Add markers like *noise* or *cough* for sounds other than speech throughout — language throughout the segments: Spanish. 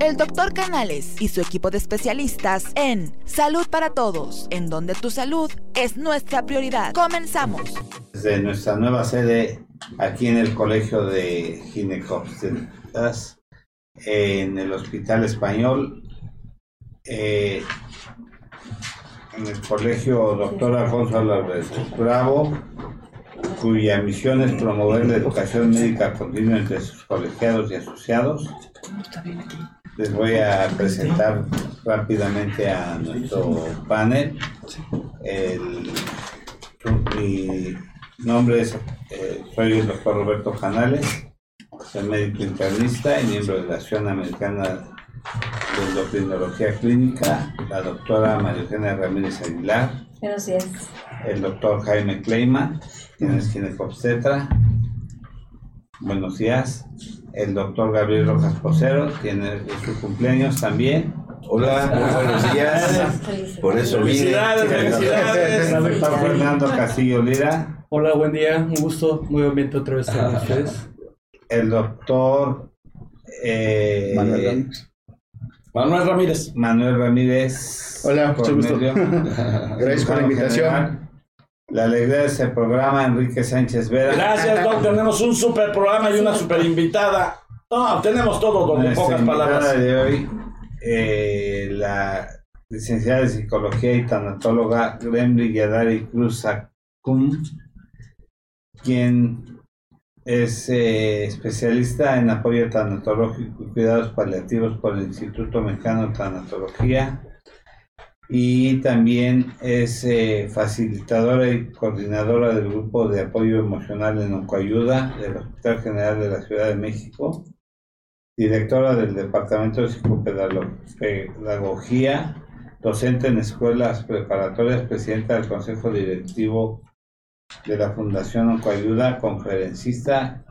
El doctor Canales y su equipo de especialistas en Salud para Todos, en donde tu salud es nuestra prioridad. Comenzamos. Desde nuestra nueva sede aquí en el Colegio de Ginecobstetras, en el Hospital Español, eh, en el Colegio Doctor Alfonso Álvarez Bravo, cuya misión es promover la educación médica continua entre sus colegiados y asociados. Les voy a presentar rápidamente a nuestro panel. El, mi nombre es, eh, soy el doctor Roberto Canales, soy médico internista y miembro de la Asociación Americana de Endocrinología Clínica, la doctora María Eugenia Ramírez Aguilar. Buenos días. El doctor Jaime Kleiman, quien es ginecobstetra. Buenos días. El doctor Gabriel Rojas Posero, tiene su cumpleaños también. Hola, muy buenos días. Por eso vine. Felicidades, Fernando Castillo Lira. Hola, buen día, un gusto, nuevamente otra vez con ustedes. El doctor eh, Manuel Manuel Ramírez. Manuel Ramírez. Hola, mucho gusto. *laughs* Gracias por la invitación. General. La alegría de este programa, Enrique Sánchez Vera. Gracias, Doc. Tenemos un super programa y una super invitada. No, tenemos todo, Doc, en pocas palabras. de hoy, eh, la licenciada de Psicología y tanatóloga Gremly Yadari Cruz Acum, quien es eh, especialista en apoyo tanatológico y cuidados paliativos por el Instituto Mexicano de Tanatología y también es eh, facilitadora y coordinadora del grupo de apoyo emocional en Oncoayuda del Hospital General de la Ciudad de México directora del Departamento de Psicopedagogía, docente en escuelas preparatorias, presidenta del Consejo Directivo de la Fundación Oncoayuda, conferencista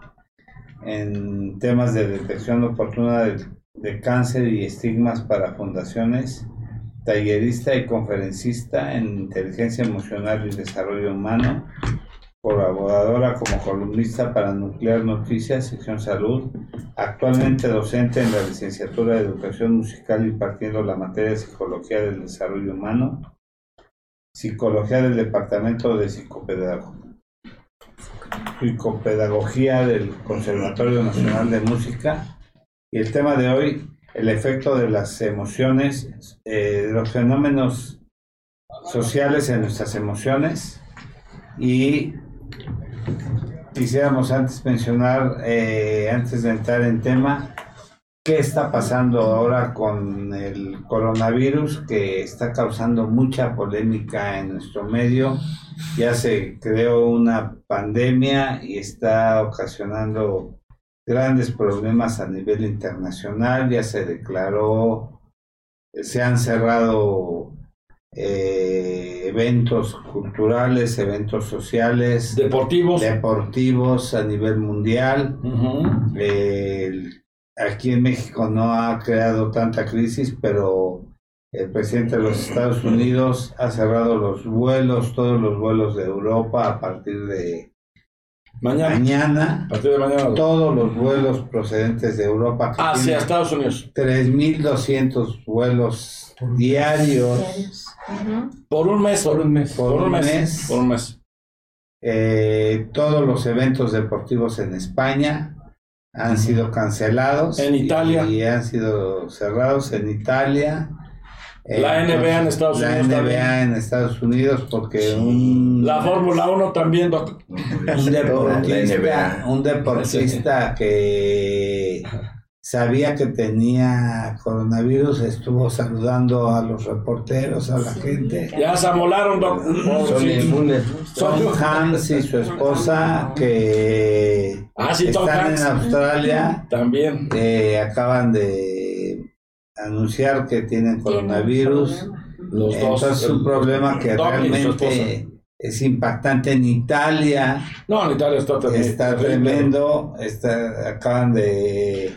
en temas de detección oportuna de, de cáncer y estigmas para fundaciones, tallerista y conferencista en inteligencia emocional y desarrollo humano, colaboradora como columnista para Nuclear Noticias, sección salud, actualmente docente en la licenciatura de Educación Musical impartiendo la materia de Psicología del Desarrollo Humano, Psicología del Departamento de Psicopedagogía, Psicopedagogía del Conservatorio Nacional de Música. Y el tema de hoy, el efecto de las emociones, eh, de los fenómenos sociales en nuestras emociones y quisiéramos antes mencionar, eh, antes de entrar en tema, qué está pasando ahora con el coronavirus que está causando mucha polémica en nuestro medio. Ya se creó una pandemia y está ocasionando grandes problemas a nivel internacional. Ya se declaró, se han cerrado eh, eventos culturales, eventos sociales, Deportivos. deportivos a nivel mundial. Aquí en México no ha creado tanta crisis, pero el presidente de los Estados Unidos ha cerrado los vuelos, todos los vuelos de Europa a partir de Mañana. mañana. A partir de mañana. Todos los vuelos procedentes de Europa. Hacia tienen Estados Unidos. 3.200 vuelos diarios. Por un mes. Por un mes. Por un mes. Por un mes. Eh, todos los eventos deportivos en España han sido cancelados. En Italia. Y, han sido cerrados en Italia. Eh, La NBA en Estados la Unidos NBA también. en Estados Unidos porque un, La Fórmula 1 también, Doc. un *laughs* La deportista, NBA. un deportista *laughs* que sabía que tenía coronavirus estuvo saludando a los reporteros, a la gente. Ya se amolaron, Doc. Son Sí. Tom Hanks y su esposa que Ah, están en Australia También. eh, acaban de anunciar que tienen coronavirus. Los dos. Entonces es un problema que realmente es impactante en Italia. No, en Italia está también. Está tremendo. Está, acaban de,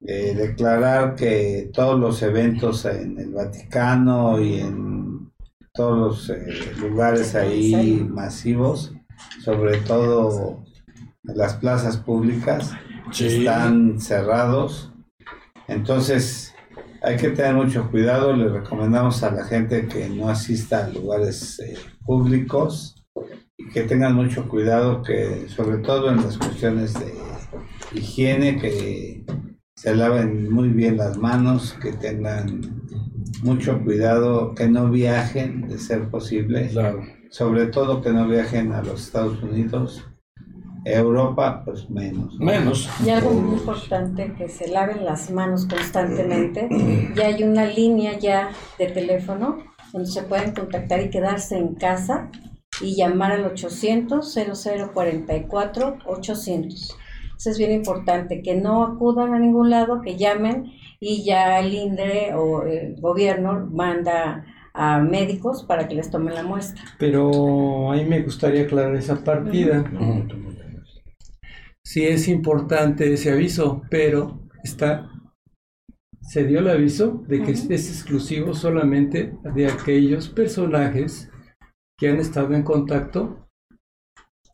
de declarar que todos los eventos en el Vaticano y en todos los eh, lugares ahí masivos, sobre todo las plazas públicas, Sí. están cerrados. Entonces, hay que tener mucho cuidado. Le recomendamos a la gente que no asista a lugares eh, públicos y que tengan mucho cuidado, que sobre todo en las cuestiones de higiene, que se laven muy bien las manos, que tengan mucho cuidado, que no viajen de ser posible, Claro. sobre todo que no viajen a los Estados Unidos, Europa, pues menos. ¿no? Menos. Y algo muy importante, que se laven las manos constantemente. *clears throat* Ya hay una línea ya de teléfono donde se pueden contactar y quedarse en casa y llamar al 800-0044-800. Eso es bien importante, que no acudan a ningún lado, que llamen y ya el INDRE o el gobierno manda a médicos para que les tomen la muestra. Pero ahí me gustaría aclarar esa partida. Sí es importante ese aviso, pero está se dio el aviso de que es, exclusivo solamente de aquellos personajes que han estado en contacto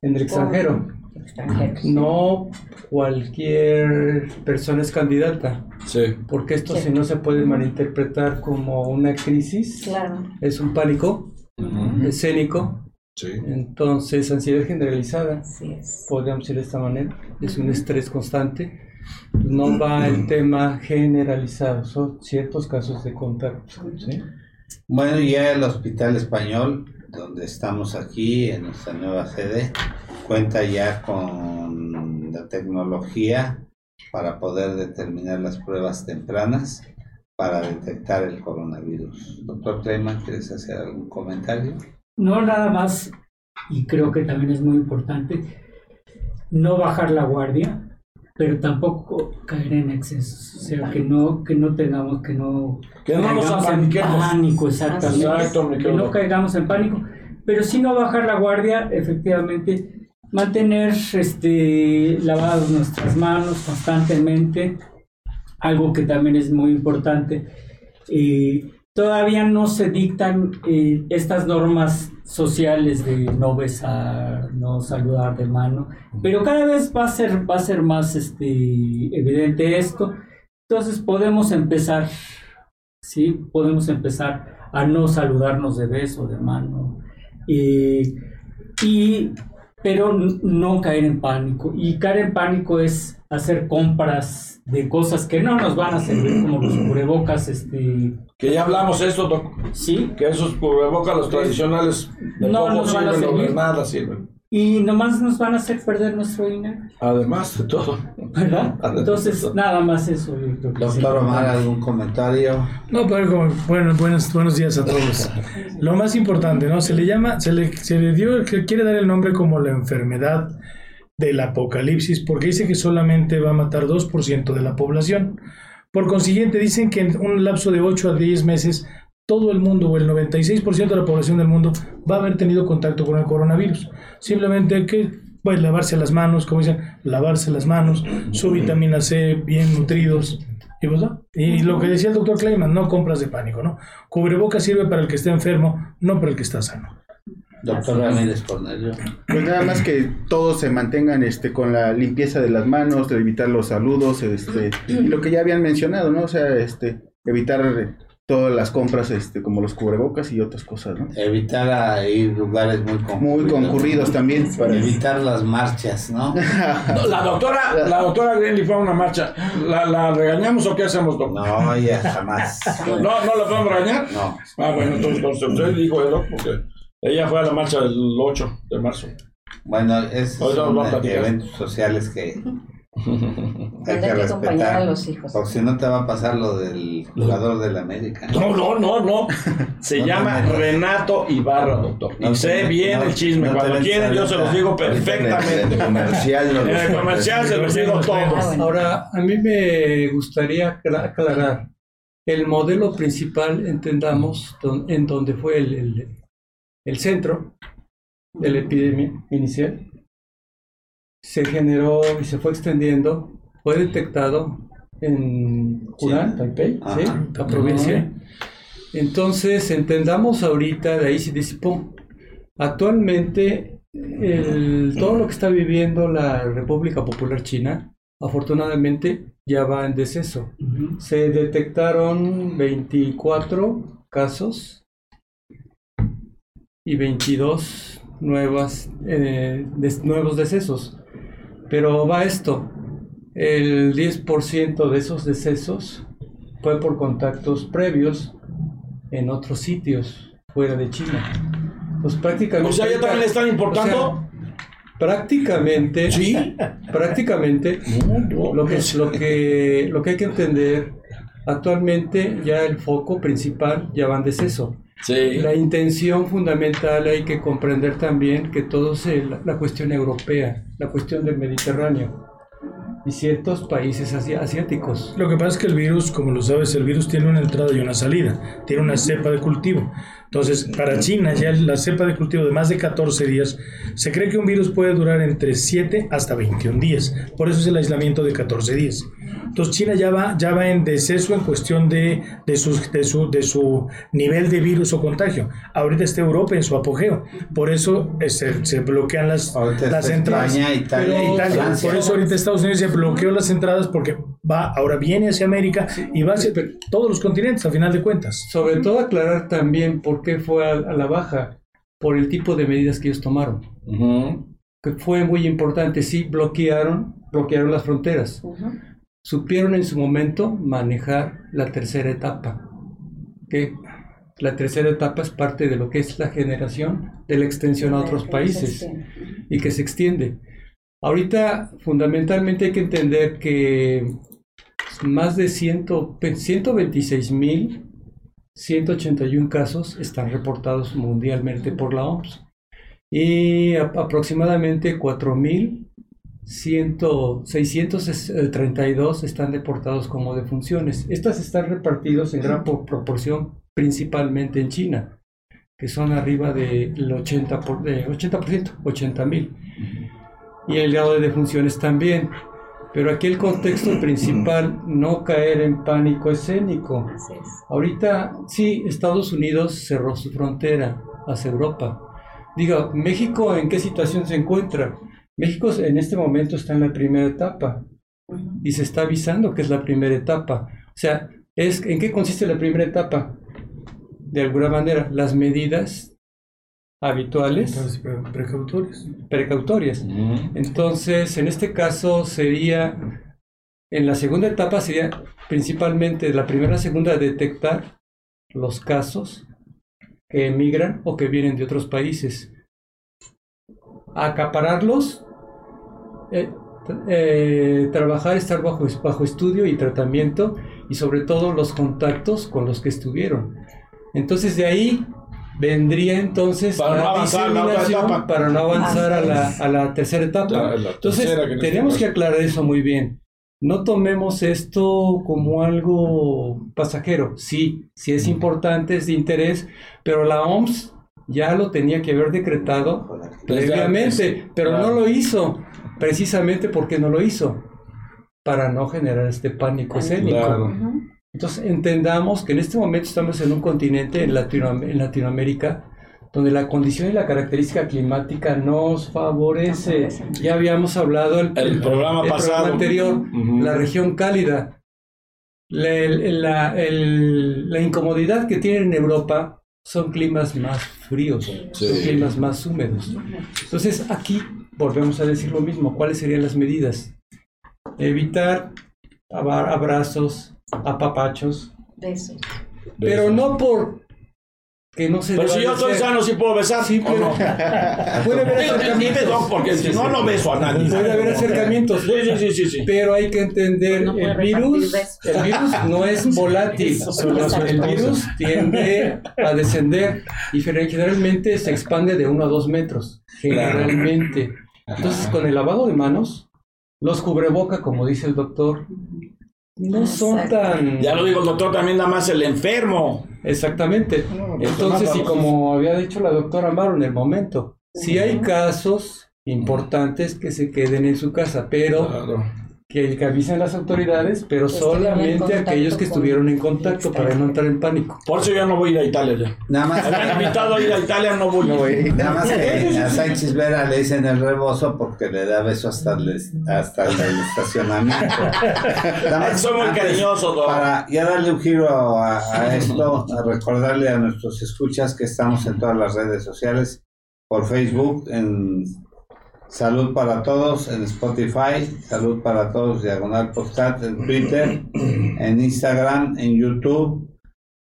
en el extranjero. Extranjeros. No cualquier persona es candidata, Sí. porque esto Sí. si no se puede malinterpretar como una crisis, Claro. es un pánico escénico, Sí. entonces ansiedad generalizada. Es. podríamos decir de esta manera, es un estrés constante. No va el tema generalizado, son ciertos casos de contacto. ¿sí? Bueno, ya el Hospital Español, donde estamos aquí en nuestra nueva sede, cuenta ya con la tecnología para poder determinar las pruebas tempranas para detectar el coronavirus. Doctor Cleman, ¿quieres hacer algún comentario? No nada más, y creo que también es muy importante, no bajar la guardia, pero tampoco caer en excesos. O sea, que no, que no tengamos, que no Que no nos en apaniquemos. pánico, exactamente. Exacto, que no caigamos en pánico, pero sí no bajar la guardia, efectivamente, mantener este, lavadas nuestras manos constantemente, algo que también es muy importante. Eh, todavía no se dictan eh, estas normas sociales de no besar, no saludar de mano, pero cada vez va a ser, va a ser más este, evidente esto. Entonces podemos empezar, sí, podemos empezar a no saludarnos de beso, de mano, eh, y, pero no caer en pánico. Y caer en pánico es hacer compras de cosas que no nos van a servir, como los cubrebocas, este, Que ya hablamos esto, doc. sí, Que esos cubrebocas, los tradicionales, de No nos van a sirven, o de servir. nada sirven. y nomás nos van a hacer perder nuestro dinero, Además de todo. ¿verdad? *laughs* Entonces, nada más eso. sí. Doctor Omar, ¿algún comentario? No, pero como, bueno, buenos, buenos días a todos. Lo más importante, ¿no? Se le llama, se le, se le dio, que quiere dar el nombre como la enfermedad del apocalipsis, porque dice que solamente va a matar 2% de la población. Por consiguiente, dicen que en un lapso de 8 a 10 meses, todo el mundo o el 96% de la población del mundo va a haber tenido contacto con el coronavirus. Simplemente que pues, lavarse las manos, como dicen, lavarse las manos, su vitamina C, bien nutridos. Y, pues, ¿no? y lo que decía el doctor Kleiman, no compras de pánico, ¿no? Cubreboca sirve para el que está enfermo, no para el que está sano. Doctor Ramírez Cornelio. Pues nada más que todos se mantengan este con la limpieza de las manos, de evitar los saludos, este, y lo que ya habían mencionado, ¿no? O sea, este, evitar todas las compras, este, como los cubrebocas y otras cosas, ¿no? Evitar a ir lugares muy concurridos. Muy concurridos también para Evitar las marchas, ¿no? *laughs* No, La doctora, la doctora Greenlee fue a una marcha. ¿La, la regañamos o qué hacemos, doctor? No, ya jamás. *laughs* No, no la podemos regañar. No. Ah, bueno, entonces, entonces usted dijo eso porque ella fue a la marcha del 8 de marzo. Bueno, a platicar. eventos sociales que *laughs* hay que Tendrá que acompañar a respetar. los hijos. Porque si no te va a pasar lo del jugador del América. No, no, no, no. *laughs* Se No llama. Renato Ibarra, doctor. No y sé bien no- el chisme. Cuando quieren, yo se los digo En el perfectamente. comercial no *laughs* En el comercial se los digo todo. Ah. Ahora, a mí me gustaría acla- aclarar el modelo principal, entendamos, don- en donde fue el, el- el centro de la epidemia inicial, se generó y se fue extendiendo, fue detectado en Hunan, Sí. Taipei, Ajá. ¿sí? la provincia. Entonces, entendamos ahorita, de ahí se disipó. Actualmente, el- todo lo que está viviendo la República Popular China, afortunadamente, ya va en deceso. Se detectaron 24 casos y 22 nuevas, eh, des- nuevos decesos. Pero va esto, el 10% de esos decesos fue por contactos previos en otros sitios fuera de China. Pues prácticamente... O sea, ya también le están importando. O sea, prácticamente... Sí. *laughs* Prácticamente lo que, lo, que, lo que hay que entender, actualmente ya el foco principal ya va en deceso. Sí. La intención fundamental hay que comprender también que todo es el- la cuestión europea, la cuestión del Mediterráneo y ciertos países asi- asiáticos. Lo que pasa es que el virus, como lo sabes, el virus tiene una entrada y una salida, tiene una cepa de cultivo. Entonces, para China ya la cepa de cultivo de más de 14 días, se cree que un virus puede durar entre 7 hasta 21 días. Por eso es el aislamiento de 14 días. Entonces, China ya va, ya va en deceso en cuestión de, de, sus- de su, de su nivel de virus o contagio. Ahorita está Europa en su apogeo. Por eso eh, se, se bloquean las, Ahorita las entradas. España, Italia Pero Italia, por eso ahorita Estados Unidos ya bloqueó las entradas porque va, ahora viene hacia América y va hacia todos los continentes, a final de cuentas. Sobre todo aclarar también por qué fue a, a la baja, por el tipo de medidas que ellos tomaron, Ujú. que fue muy importante. Sí, bloquearon, bloquearon las fronteras. supieron en su momento manejar la tercera etapa. Que la tercera etapa es parte de lo que es la generación de la extensión a otros países y que se extiende. Ahorita fundamentalmente hay que entender que más de 100 126 mil 181 casos están reportados mundialmente por la OMS y aproximadamente 4 mil 100 632 están deportados como defunciones. Estas están repartidos en gran por- proporción principalmente en China, que son arriba del 80%, por, de 80%, 80 mil. Y el grado de defunciones también. Pero aquí el contexto principal, no caer en pánico escénico. Así es. Ahorita sí, Estados Unidos cerró su frontera hacia Europa. Diga, ¿México en qué situación se encuentra? México en este momento está en la primera etapa y se está avisando que es la primera etapa. O sea, es, ¿en qué consiste la primera etapa? De alguna manera, las medidas habituales Entonces, pre- precautorios. precautorias. Ujú. Entonces, en este caso sería, en la segunda etapa sería principalmente la primera, segunda, detectar los casos que emigran o que vienen de otros países. Acapararlos, eh, eh, trabajar, estar bajo, bajo estudio y tratamiento y sobre todo los contactos con los que estuvieron. Entonces de ahí vendría entonces Para no la avanzar a la otra diseminación etapa. para no avanzar a la, a la tercera etapa. La- la Entonces, tercera, que en tenemos que aclarar eso muy bien. No tomemos esto como algo pasajero. Sí, sí es importante, es de interés, pero la OMS ya lo tenía que haber decretado previamente, pero claro. no lo hizo. Precisamente porque no lo hizo. Para no generar este pánico escénico. Claro. Entonces entendamos que en este momento estamos en un continente en, Latinoam- en Latinoamérica donde la condición y la característica climática nos favorece. Ya habíamos hablado el, El programa pasado. anterior, la región cálida. La, el- la- el- la incomodidad que tienen en Europa son climas más fríos, son climas más húmedos. Entonces aquí volvemos a decir lo mismo. ¿Cuáles serían las medidas? Evitar abra- abrazos, apapachos, Besos. pero no por que no se Pero si yo estoy sano, sí puedo besar. Sí, ¿o pero- no? Puede *laughs* haber acercamientos. Doc, porque Sí, si no, sí. no beso a nadie. Puede haber acercamientos. Sí, sí, sí, sí, sí. Pero hay que entender, No el virus, el virus no es *laughs* volátil. El virus tiende a descender y generalmente se expande de uno a dos metros. Generalmente. Entonces, con el lavado de manos, los cubreboca, como dice el doctor, no son Exacto. tan... Ya lo dijo el doctor, también nada más el enfermo. Exactamente. Entonces, y como había dicho la doctora Amaro en el momento, si hay casos importantes que se queden en su casa, pero Claro. Que, que avisen las autoridades, pero solamente aquellos que estuvieron en contacto para no entrar en pánico. Por eso yo no voy a ir a Italia ya. Nada más, Me han invitado a ir a Italia, no voy. No, nada más que *laughs* a Sánchez Vera le dicen el rebozo porque le da beso hasta el, hasta el estacionamiento. Nada más *laughs* Soy muy cariñoso. Para ya darle un giro a, a esto, a recordarle a nuestros escuchas que estamos en todas las redes sociales, por Facebook, en Salud para Todos, en Spotify, Salud para Todos, Diagonal Podcast, en Twitter, en Instagram, en YouTube,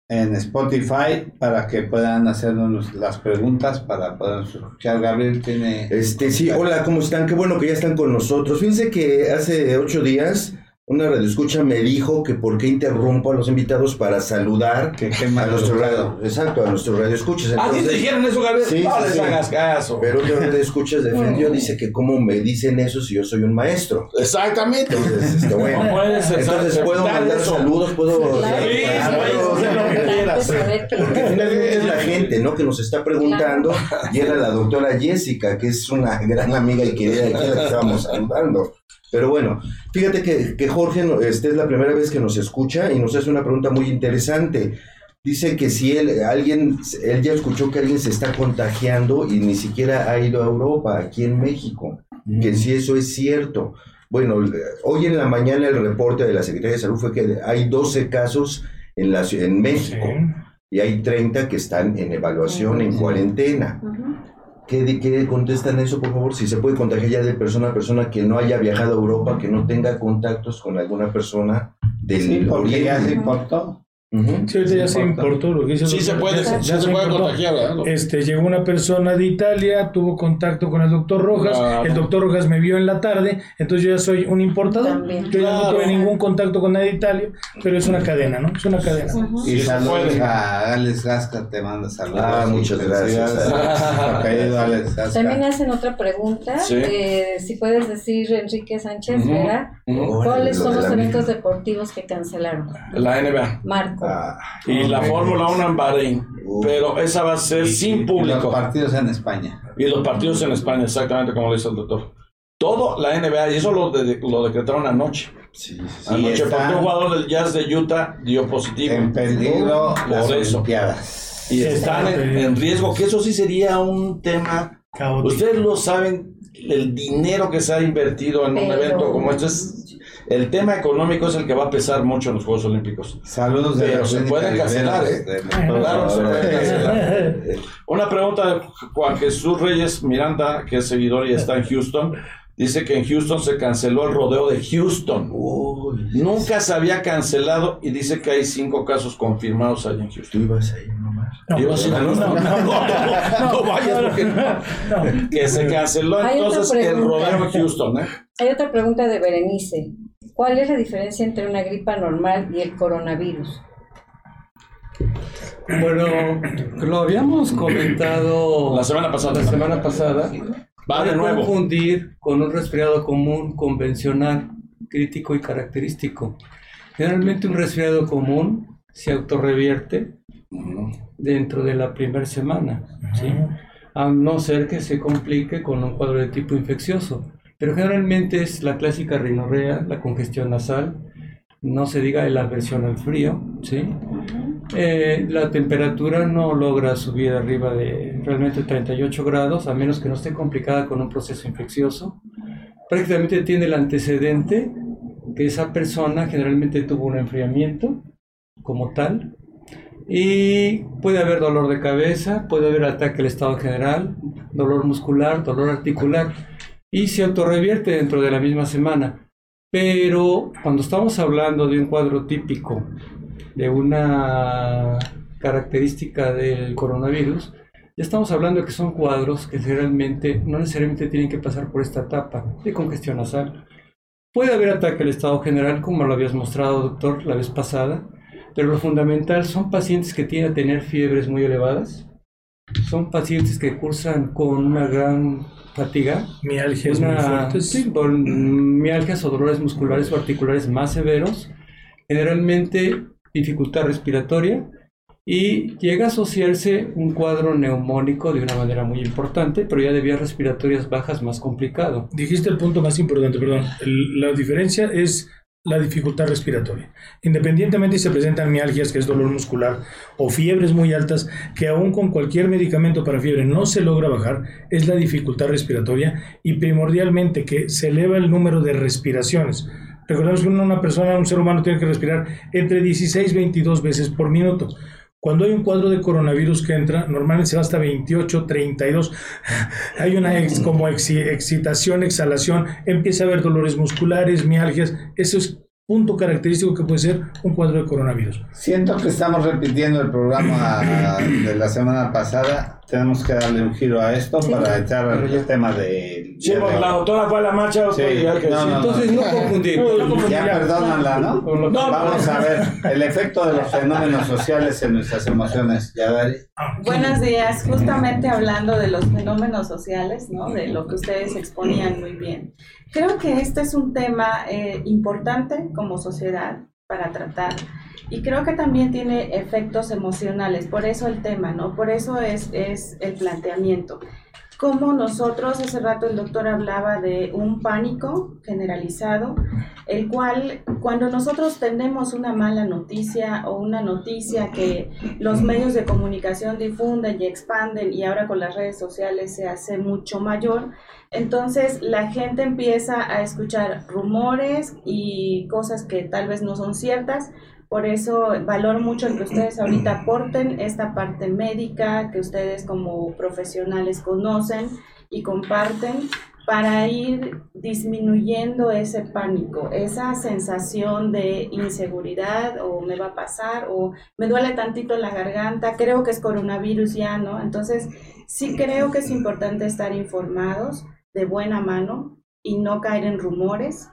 en Spotify, para que puedan hacernos las preguntas, para poder escuchar. Gabriel tiene... Este, sí, hola, ¿cómo están? Qué bueno que ya están con nosotros. Fíjense que hace ocho días una radioescucha me dijo que por qué interrumpo a los invitados para saludar Que a nuestro radio, exacto, a nuestro radioescuchas. ¿Ah, sí te dijeron eso, Gabriel? Sí, no sí, les sí. hagas caso. pero otro radioescuchas defendió, dice que cómo me dicen eso si yo soy un maestro. Exactamente. Entonces, este, bueno. No puedes Entonces puedo mandar eso. saludos, puedo... Claro. Porque finalmente es la gente, ¿no? Que nos está preguntando. Y era la doctora Jessica, que es una gran amiga y querida a la que estábamos saludando. Pero bueno, fíjate que, que Jorge, no- este es la primera vez que nos escucha y nos hace una pregunta muy interesante. Dice que si él, alguien, él ya escuchó que alguien se está contagiando y ni siquiera ha ido a Europa, aquí en México, que si eso es cierto. Bueno, hoy en la mañana el reporte de la Secretaría de Salud fue que hay 12 casos en, la, en México y hay 30 que están en evaluación, en cuarentena. ¿Qué, qué contestan eso, por favor? Si se puede contagiar ya de persona a persona que no haya viajado a Europa, que no tenga contactos con alguna persona del Sí, porque ya se oriente. Ujú. Sí, ahorita ya se importó lo que dice el Sí se puede, ya- sí ya se puede importó. contagiar, ¿verdad? Este, llegó una persona de Italia, tuvo contacto con el doctor Rojas, Claro. el doctor Rojas me vio en la tarde, entonces yo ya soy un importador. También. Yo ya no tuve ningún contacto con nadie de Italia, pero es una cadena, ¿no? Es una cadena. Ujú. Y Sí, se saludos a Alex Gasca, te manda saludos. Ah, muchas Y gracias. *laughs* *laughs* También hacen otra pregunta. Sí. eh, si puedes decir, Enrique Sánchez. ¿verdad? ¿Cuáles son los eventos deportivos que cancelaron? La NBA. Marco. Ah, Y la Fórmula 1 en Bahrein. Uh. Pero esa va a ser Y- sin y público. Los partidos en España. Y los partidos en España, exactamente como lo dice el doctor. Todo la NBA, y eso lo, de- lo decretaron anoche. sí, sí, sí. Y Anoche, porque un jugador del Jazz de Utah dio positivo. En peligro Por las eso. Olimpiadas. Y Sí, están está en, en riesgo, que eso sí sería un tema. Caótico. Ustedes lo saben, el dinero que se ha invertido en un evento como este es. El tema económico es el que va a pesar mucho en los Juegos Olímpicos. Saludos de Pero se pueden cancelar, ¿eh? Claro, se pueden cancelar. Una pregunta de Juan Jesús Reyes Miranda, que es seguidor y está en Houston. Dice que en Houston se canceló el rodeo de Houston. Uy, Nunca se había cancelado y dice que hay cinco casos confirmados allá en tú Houston. ibas ahí nomás. No, no, sí, no, no, no, no, no, no vayas porque no. Que se canceló entonces el rodeo en Houston, ¿eh? Hay otra pregunta de Berenice. ¿Cuál es la diferencia entre una gripa normal y el coronavirus? Bueno, lo habíamos comentado La semana pasada. la semana pasada. Va de nuevo. confundir con un resfriado común, convencional, crítico y característico. Generalmente un resfriado común se autorrevierte dentro de la primera semana, ¿sí? a no ser que se complique con un cuadro de tipo infeccioso. Pero generalmente es la clásica rinorrea, la congestión nasal, no se diga la aversión al frío, ¿sí? Eh, la temperatura no logra subir arriba de realmente 38 grados, a menos que no esté complicada con un proceso infeccioso. Prácticamente tiene el antecedente que esa persona generalmente tuvo un enfriamiento como tal, y puede haber dolor de cabeza, puede haber ataque al estado general, dolor muscular, dolor articular y se autorrevierte dentro de la misma semana. Pero cuando estamos hablando de un cuadro típico, de una característica del coronavirus, ya estamos hablando de que son cuadros que generalmente no necesariamente tienen que pasar por esta etapa de congestión nasal. Puede haber ataque al estado general, como lo habías mostrado, doctor, la vez pasada, pero lo fundamental son pacientes que tienen a tener fiebres muy elevadas, son pacientes que cursan con una gran fatiga, Mialgias muy fuertes. sí, mialgias o dolores musculares o articulares más severos, generalmente dificultad respiratoria y llega a asociarse un cuadro neumónico de una manera muy importante, pero ya de vías respiratorias bajas más complicado. Dijiste el punto más importante, perdón. El- la diferencia es la dificultad respiratoria. Independientemente si se presentan mialgias, que es dolor muscular, o fiebres muy altas, que aún con cualquier medicamento para fiebre no se logra bajar, es la dificultad respiratoria y primordialmente que se eleva el número de respiraciones. Recordemos que una persona, un ser humano tiene que respirar entre 16 y 22 veces por minuto. Cuando hay un cuadro de coronavirus que entra, normalmente se va hasta 28, 32. *laughs* Hay una ex- como exi- excitación, exhalación, empieza a haber dolores musculares, mialgias. Eso es punto característico que puede ser un cuadro de coronavirus. Siento que estamos repitiendo el programa *clears throat* de la semana pasada. Tenemos que darle un giro a esto para echar el tema de. Sí, porque la doctora fue a la marcha, Sí, que no, no, Entonces no *laughs* confundimos. Ya perdónala, ¿no? No, Vamos a ver el efecto de los fenómenos sociales en nuestras emociones. Ya, Dari. Buenos días, justamente hablando de los fenómenos sociales, ¿no? De lo que ustedes exponían muy bien. Creo que este es un tema eh, importante como sociedad para tratar y creo que también tiene efectos emocionales, por eso el tema, ¿no? Por eso es, es el planteamiento. Como nosotros, hace rato el doctor hablaba de un pánico generalizado, el cual cuando nosotros tenemos una mala noticia o una noticia que los medios de comunicación difunden y expanden y ahora con las redes sociales se hace mucho mayor, entonces la gente empieza a escuchar rumores y cosas que tal vez no son ciertas. Por eso valoro mucho el que ustedes ahorita aporten esta parte médica que ustedes como profesionales conocen y comparten para ir disminuyendo ese pánico, esa sensación de inseguridad o me va a pasar o me duele tantito la garganta, creo que es coronavirus ya, ¿no? Entonces, sí creo que es importante estar informados de buena mano y no caer en rumores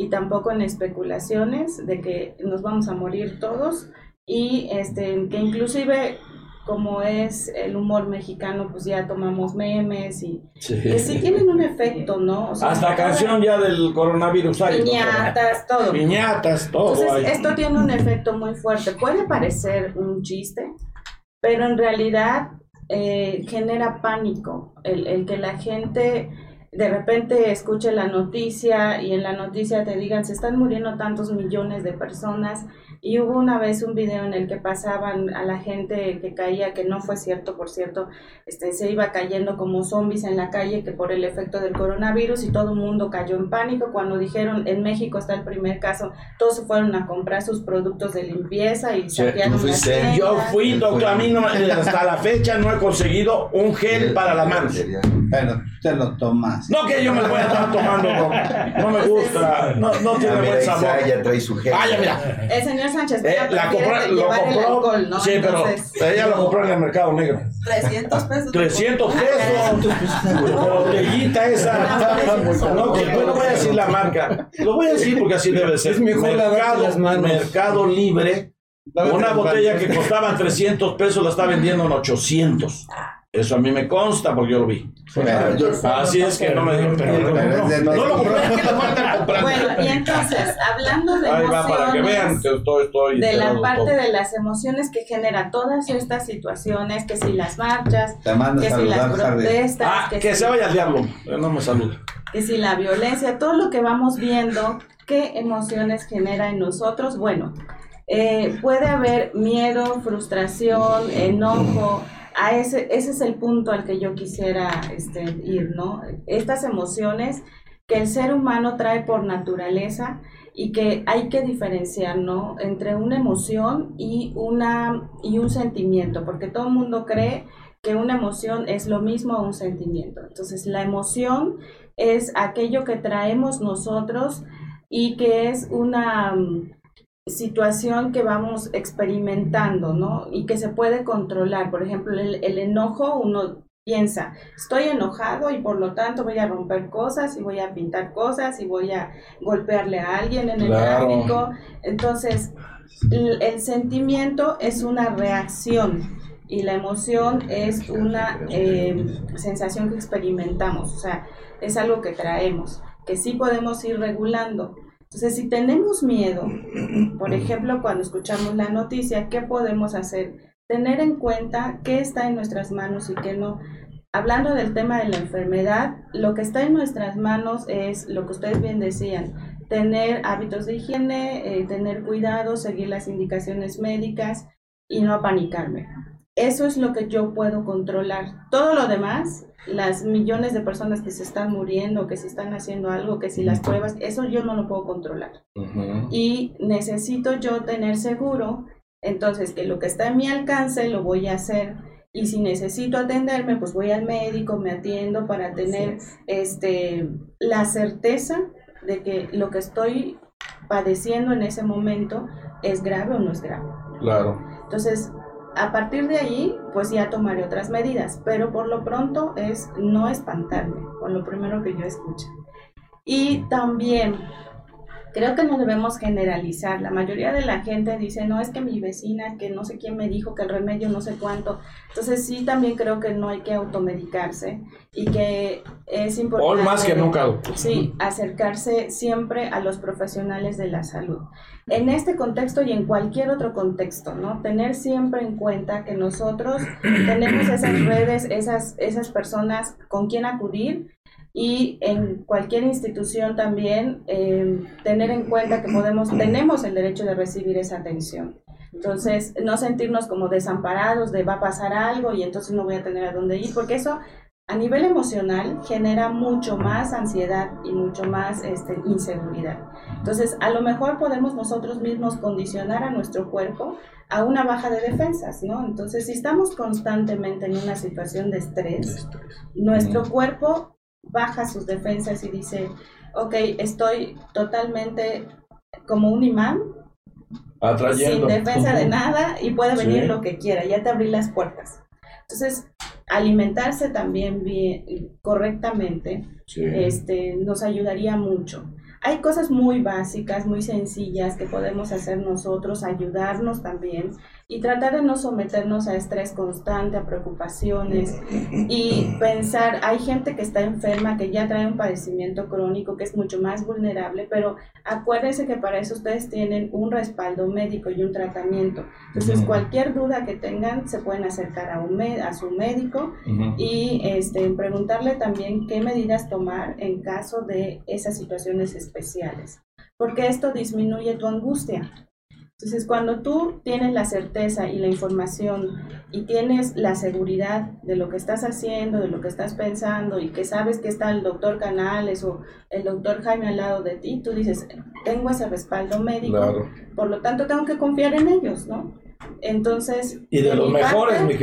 y tampoco en especulaciones de que nos vamos a morir todos y este que inclusive como es el humor mexicano pues ya tomamos memes y que sí tienen un efecto, ¿no? O sea, Hasta canción ya del coronavirus hay. piñatas, todo. Piñatas, todo Entonces, hay. esto tiene un efecto muy fuerte. Puede parecer un chiste, pero en realidad eh, genera pánico. El, el que la gente de repente escuche la noticia y en la noticia te digan se están muriendo tantos millones de personas y hubo una vez un video en el que pasaban a la gente que caía, que no fue cierto, por cierto, este, se iba cayendo como zombies en la calle que por el efecto del coronavirus y todo el mundo cayó en pánico cuando dijeron en México está el primer caso, todos se fueron a comprar sus productos de limpieza y saquearon las tiendas. Yo fui, doctor, a mí no, hasta la fecha no he conseguido un gel *laughs* para las manos. Pero te lo tomas. No que yo me lo voy a estar tomando, no, no me gusta, no, no Ah, tiene mira, buen sabor. Isaac ya trae su gel. Ah, ya mira, El señor Sánchez eh, la compró, lo el compró, alcohol, ¿no? sí, pero ella lo compró en el mercado negro. 300 pesos. 300 pesos, botellita esa. No, que no voy a decir la marca, lo voy a decir porque así debe ser. Es mejor mercado, las manos. mercado Libre, una botella que costaba 300 pesos la está vendiendo en 800. Eso a mí me consta porque yo lo vi. Pero- Así es que no me digan. pero es de- No lo compré, que lo estar *laughs* comprando. Bueno, y entonces, hablando de Ahí va, para que vean emociones, que estoy, estoy de la parte todo. de las emociones que genera todas estas situaciones, que si las marchas, Te mando a que si las protestas, Ah, que, que si, se vaya al diablo. Eh, No me salude. que si la violencia, todo lo que vamos viendo, ¿qué emociones genera en nosotros? Bueno, eh, puede haber miedo, frustración, enojo. Ese, ese es el punto al que yo quisiera este, ir, ¿no? Estas emociones que el ser humano trae por naturaleza y que hay que diferenciar, ¿no? Entre una emoción y, una, y un sentimiento, porque todo el mundo cree que una emoción es lo mismo a un sentimiento. Entonces, la emoción es aquello que traemos nosotros y que es una situación que vamos experimentando, ¿no? Y que se puede controlar. Por ejemplo, el, el enojo, uno piensa, estoy enojado y por lo tanto voy a romper cosas y voy a pintar cosas y voy a golpearle a alguien en el tráfico. Entonces, el, el sentimiento es una reacción y la emoción es una eh, sensación que experimentamos, o sea, es algo que traemos, que sí podemos ir regulando. Entonces, si tenemos miedo, por ejemplo, cuando escuchamos la noticia, ¿qué podemos hacer? tener en cuenta qué está en nuestras manos y qué no. Hablando del tema de la enfermedad, lo que está en nuestras manos es lo que ustedes bien decían, tener hábitos de higiene, eh, tener cuidado, seguir las indicaciones médicas y no apanicarme. Eso es lo que yo puedo controlar. Todo lo demás, las millones de personas que se están muriendo, que se están haciendo algo, que si las pruebas, eso yo no lo puedo controlar. Y necesito yo tener seguro entonces, que lo que está en mi alcance lo voy a hacer. Y si necesito atenderme, pues voy al médico, me atiendo para tener este, la certeza de que lo que estoy padeciendo en ese momento es grave o no es grave. Claro. Entonces, a partir de ahí, pues ya tomaré otras medidas, pero por lo pronto es no espantarme, con lo primero que yo escucho. Y también Creo que no debemos generalizar. La mayoría de la gente dice, no, es que mi vecina, que no sé quién me dijo que el remedio no sé cuánto. Entonces sí, también creo que no hay que automedicarse y que es importante... Hoy más que nunca. Sí, acercarse siempre a los profesionales de la salud. En este contexto y en cualquier otro contexto, ¿no? Tener siempre en cuenta que nosotros tenemos esas redes, esas, esas personas con quien acudir y en cualquier institución también eh, tener en cuenta que podemos, tenemos el derecho de recibir esa atención. Entonces, no sentirnos como desamparados de va a pasar algo y entonces no voy a tener a dónde ir, porque eso a nivel emocional genera mucho más ansiedad y mucho más este, inseguridad. Entonces, a lo mejor podemos nosotros mismos condicionar a nuestro cuerpo a una baja de defensas, ¿no? Entonces, si estamos constantemente en una situación de estrés, nuestro cuerpo baja sus defensas y dice, ok, estoy totalmente como un imán, sin defensa de nada y puede venir lo que quiera, ya te abrí las puertas. Entonces, alimentarse también bien, correctamente este, nos ayudaría mucho. Hay cosas muy básicas, muy sencillas que podemos hacer nosotros, ayudarnos también y tratar de no someternos a estrés constante, a preocupaciones y pensar, hay gente que está enferma, que ya trae un padecimiento crónico, que es mucho más vulnerable, pero acuérdense que para eso ustedes tienen un respaldo médico y un tratamiento. Entonces, cualquier duda que tengan, se pueden acercar a, un a su médico y este, preguntarle también qué medidas tomar en caso de esas situaciones especiales, porque esto disminuye tu angustia. Entonces, cuando tú tienes la certeza y la información y tienes la seguridad de lo que estás haciendo, de lo que estás pensando y que sabes que está el doctor Canales o el doctor Jaime al lado de ti, tú dices, tengo ese respaldo médico, por lo tanto tengo que confiar en ellos, ¿no? Entonces. Y de, los mejores, mi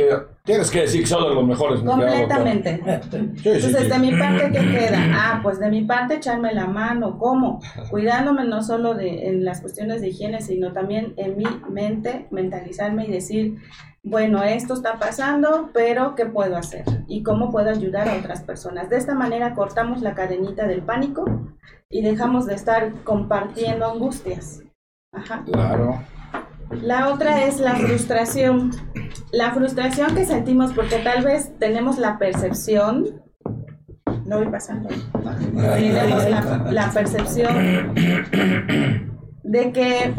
Tienes que decir que son de los mejores. Completamente. Entonces, de mi parte, ¿qué *clears throat* queda? Ah, pues de mi parte, echarme la mano. ¿Cómo? Cuidándome no solo de, en las cuestiones de higiene, sino también en mi mente, mentalizarme y decir, bueno, esto está pasando, pero ¿qué puedo hacer? ¿Y cómo puedo ayudar a otras personas? De esta manera cortamos la cadenita del pánico y dejamos de estar compartiendo angustias. Ajá. Claro. La otra es la frustración. La frustración que sentimos porque tal vez tenemos la percepción, no voy pasando, tenemos la, la percepción de que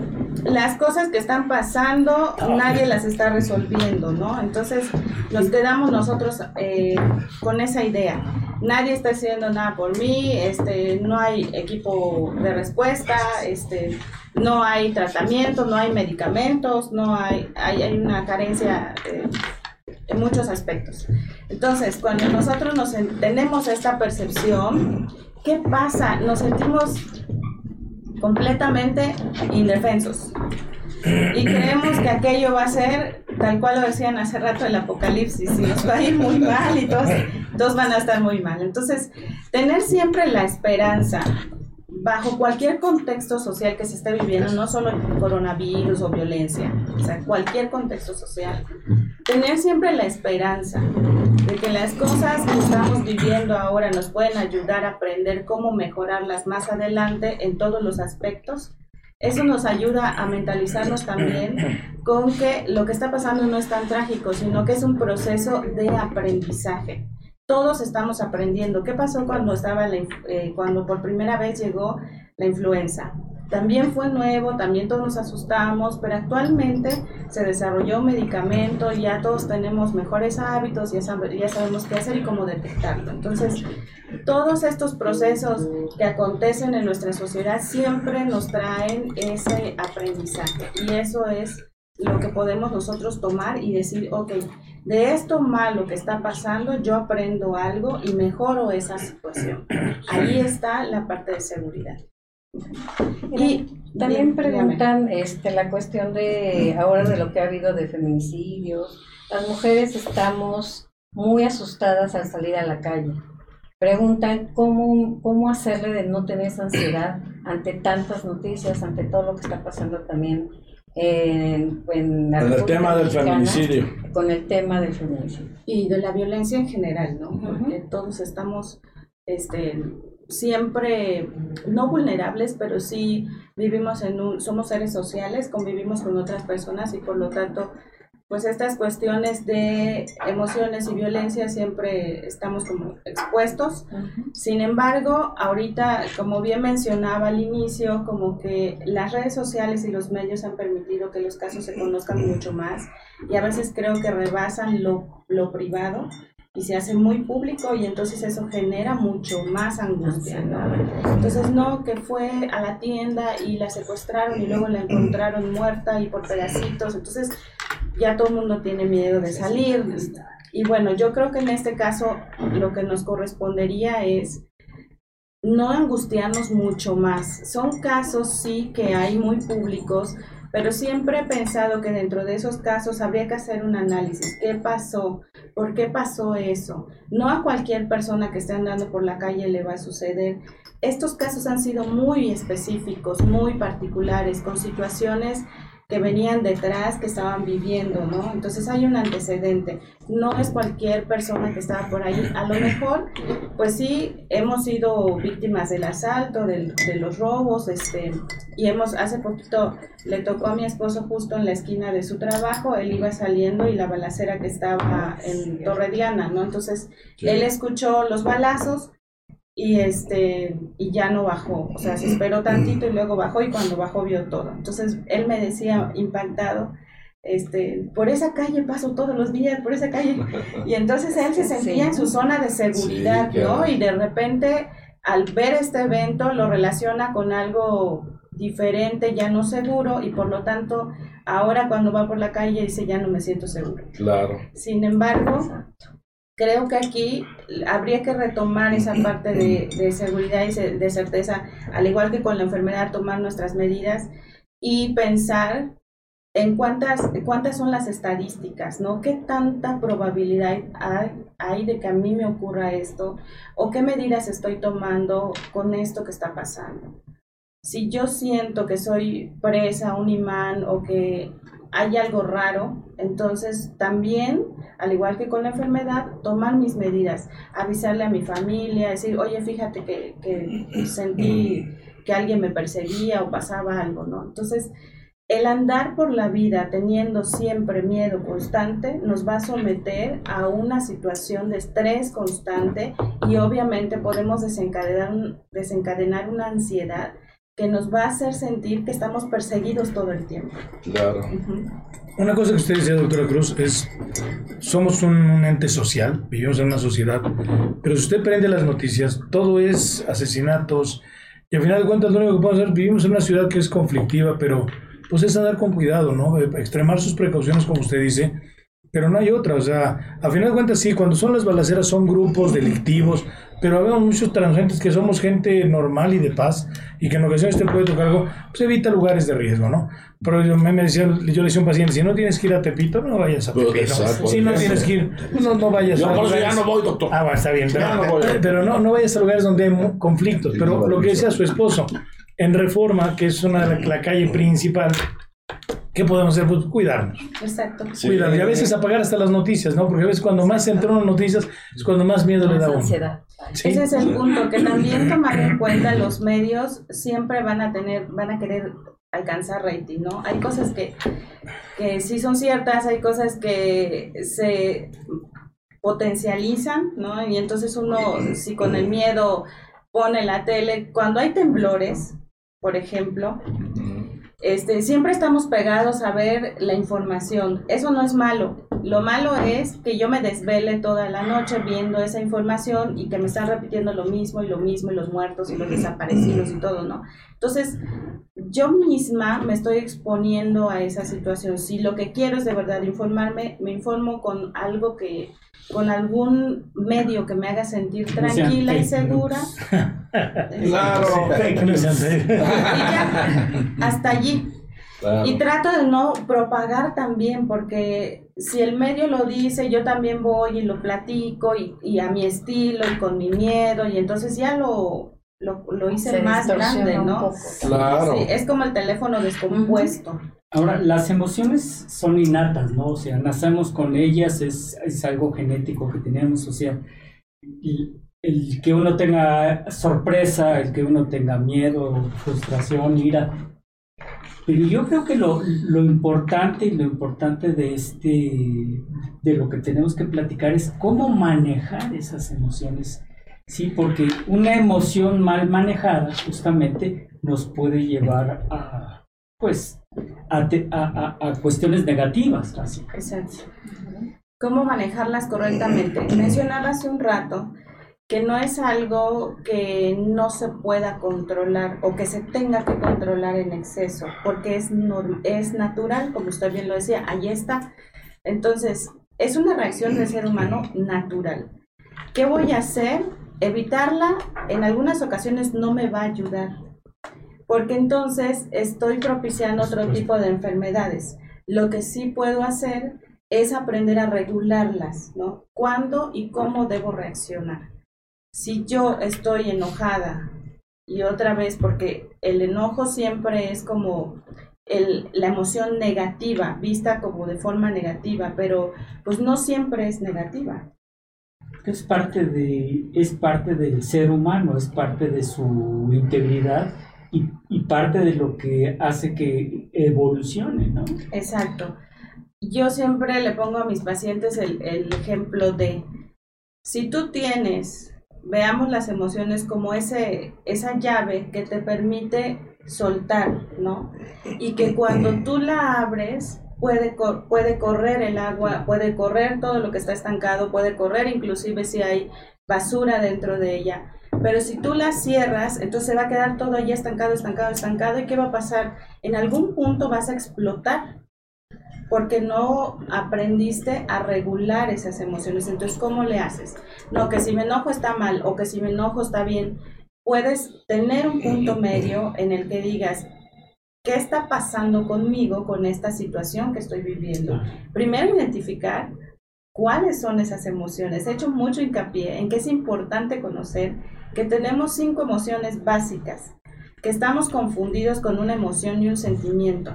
las cosas que están pasando nadie las está resolviendo, ¿no? Entonces nos quedamos nosotros eh, con esa idea. Nadie está haciendo nada por mí, este, no hay equipo de respuesta, este, no hay tratamiento, no hay medicamentos, no hay, hay, una carencia en muchos aspectos. Entonces, cuando nosotros nos tenemos esta percepción, ¿qué pasa? Nos sentimos completamente indefensos. Y creemos que aquello va a ser, tal cual lo decían hace rato, el apocalipsis, y nos va a ir muy mal y todos, todos van a estar muy mal. Entonces, tener siempre la esperanza bajo cualquier contexto social que se esté viviendo, no solo el coronavirus o violencia, o sea, cualquier contexto social, tener siempre la esperanza de que las cosas que estamos viviendo ahora nos pueden ayudar a aprender cómo mejorarlas más adelante en todos los aspectos. Eso nos ayuda a mentalizarnos también con que lo que está pasando no es tan trágico, sino que es un proceso de aprendizaje todos estamos aprendiendo. ¿Qué pasó cuando estaba la, eh, cuando por primera vez llegó la influenza? también fue nuevo, también todos nos asustamos, pero actualmente se desarrolló un medicamento, ya todos tenemos mejores hábitos, ya, ya sabemos qué hacer y cómo detectarlo. Entonces, todos estos procesos que acontecen en nuestra sociedad siempre nos traen ese aprendizaje y eso es lo que podemos nosotros tomar y decir, ok, de esto malo que está pasando, yo aprendo algo y mejoro esa situación. *clears throat* Ahí está la parte de seguridad. Y también preguntan este, la cuestión de ahora de lo que ha habido de feminicidios. Las mujeres estamos muy asustadas al salir a la calle. Preguntan cómo, cómo hacerle de no tener esa ansiedad ante tantas noticias, ante todo lo que está pasando también en, en el tema del feminicidio. Con el tema del feminicidio. Y de la violencia en general, ¿no? Porque todos estamos este, siempre, no vulnerables, pero sí vivimos en un, somos seres sociales, convivimos con otras personas y por lo tanto pues estas cuestiones de emociones y violencia siempre estamos como expuestos. Sin embargo, ahorita, como bien mencionaba al inicio, como que las redes sociales y los medios han permitido que los casos se conozcan mucho más y a veces creo que rebasan lo, lo privado y se hace muy público y entonces eso genera mucho más angustia, ¿no? Entonces, no, que fue a la tienda y la secuestraron y luego la encontraron muerta y por pedacitos, entonces ya todo el mundo tiene miedo de salir. Y bueno, yo creo que en este caso lo que nos correspondería es no angustiarnos mucho más. Son casos, sí, que hay muy públicos, pero siempre he pensado que dentro de esos casos habría que hacer un análisis. ¿Qué pasó? ¿Por qué pasó eso? No a cualquier persona que esté andando por la calle le va a suceder. Estos casos han sido muy específicos, muy particulares, con situaciones que venían detrás, que estaban viviendo, ¿no? Entonces hay un antecedente. No es cualquier persona que estaba por ahí. A lo mejor, pues sí, hemos sido víctimas del asalto, del, de los robos, este, y hemos, hace poquito le tocó a mi esposo justo en la esquina de su trabajo, él iba saliendo y la balacera que estaba en Torre Diana, ¿no? Entonces, él escuchó los balazos, y este y ya no bajó, o sea, se esperó tantito y luego bajó y cuando bajó vio todo. Entonces él me decía impactado, este, por esa calle paso todos los días, por esa calle. *laughs* Y entonces él se sentía en su zona de seguridad, ¿no? Y de repente al ver este evento lo relaciona con algo diferente, ya no seguro y por lo tanto ahora cuando va por la calle dice ya no me siento seguro. Claro. Sin embargo, creo que aquí habría que retomar esa parte de, seguridad y de certeza, al igual que con la enfermedad, tomar nuestras medidas y pensar en cuántas, cuántas son las estadísticas, ¿no? ¿Qué tanta probabilidad hay, hay, de que a mí me ocurra esto? ¿O qué medidas estoy tomando con esto que está pasando? Si yo siento que soy presa, un imán o que hay algo raro, entonces también, al igual que con la enfermedad, tomar mis medidas, avisarle a mi familia, decir, oye, fíjate que, que sentí que alguien me perseguía o pasaba algo, ¿no? Entonces, el andar por la vida teniendo siempre miedo constante nos va a someter a una situación de estrés constante y obviamente podemos desencadenar, desencadenar una ansiedad que nos va a hacer sentir que estamos perseguidos todo el tiempo. Claro. Una cosa que usted decía, doctora Cruz, es, somos un, ente social, vivimos en una sociedad, pero si usted prende las noticias, todo es asesinatos, y al final de cuentas lo único que podemos hacer, vivimos en una ciudad que es conflictiva, pero pues es andar con cuidado, ¿no? Extremar sus precauciones, como usted dice, pero no hay otra, o sea, a final de cuentas sí, cuando son las balaceras son grupos delictivos, pero habemos muchos transeúntes que somos gente normal y de paz y que en ocasiones te puede tocar algo, pues evita lugares de riesgo, ¿no? Pero yo, me, decía, yo le decía a un paciente, si no tienes que ir a Tepito, no vayas a Tepito. si no tienes que ir, no, no vayas yo a lugares. ya no voy, doctor. Ah, bueno, está bien, *laughs* pero, no, no vayas a lugares donde hay conflictos. Pero lo que decía su esposo, en Reforma, que es una la calle principal, ¿Qué podemos hacer? Pues cuidarnos. Exacto. Cuidarnos. Y a veces apagar hasta las noticias, ¿no? Porque a veces cuando más se entran noticias es cuando más miedo le da a uno. Ese es el punto, que también tomar en cuenta los medios siempre van a tener, van a querer alcanzar rating, ¿no? Hay cosas que, que sí son ciertas, hay cosas que se potencializan, ¿no? Y entonces uno, si con el miedo pone la tele, cuando hay temblores, por ejemplo, este, siempre estamos pegados a ver la información. Eso no es malo. Lo malo es que yo me desvele toda la noche viendo esa información y que me están repitiendo lo mismo y lo mismo y los muertos y los *clears throat* desaparecidos y todo, ¿no? Entonces, yo misma me estoy exponiendo a esa situación. Si lo que quiero es de verdad informarme, me informo con algo que, con algún medio que me haga sentir tranquila y segura. *laughs* Claro. Y ya, hasta allí. Claro. Y trato de no propagar también, porque si el medio lo dice, yo también voy y lo platico y, y a mi estilo y con mi miedo, y entonces ya lo, lo, lo hice Se más grande, ¿no? Claro. Sí, es como el teléfono descompuesto. Ahora, las emociones son innatas, ¿no? O sea, nacemos con ellas, es, es algo genético que tenemos, o sea, y el que uno tenga sorpresa, el que uno tenga miedo, frustración, ira. Pero yo creo que lo, lo importante y lo importante de este, de lo que tenemos que platicar es cómo manejar esas emociones. Sí, porque una emoción mal manejada justamente nos puede llevar a, pues, a, a- a- cuestiones negativas, así. Exacto. ¿Cómo manejarlas correctamente? Mencionaba hace un rato que no es algo que no se pueda controlar o que se tenga que controlar en exceso, porque es, es natural, como usted bien lo decía, ahí está. Entonces, es una reacción del ser humano natural. ¿Qué voy a hacer? Evitarla en algunas ocasiones no me va a ayudar, porque entonces estoy propiciando otro tipo de enfermedades. Lo que sí puedo hacer es aprender a regularlas, ¿no? ¿Cuándo y cómo debo reaccionar? Si yo estoy enojada y otra vez, porque el enojo siempre es como el- la emoción negativa, vista como de forma negativa, pero pues no siempre es negativa. Es parte, de, es parte del ser humano, es parte de su integridad y, y parte de lo que hace que evolucione, ¿no? Exacto. Yo siempre le pongo a mis pacientes el, el ejemplo de, si tú tienes, veamos las emociones como ese, esa llave que te permite soltar, ¿no? Y que cuando tú la abres, puede, cor- puede correr el agua, puede correr todo lo que está estancado, puede correr inclusive si hay basura dentro de ella. Pero si tú la cierras, entonces se va a quedar todo ahí estancado, estancado, estancado. ¿Y qué va a pasar? En algún punto vas a explotar porque no aprendiste a regular esas emociones. Entonces, ¿cómo le haces? No, que si me enojo está mal o que si me enojo está bien. Puedes tener un punto medio en el que digas, ¿qué está pasando conmigo con esta situación que estoy viviendo? Primero, identificar cuáles son esas emociones. He hecho mucho hincapié en que es importante conocer que tenemos cinco emociones básicas, que estamos confundidos con una emoción y un sentimiento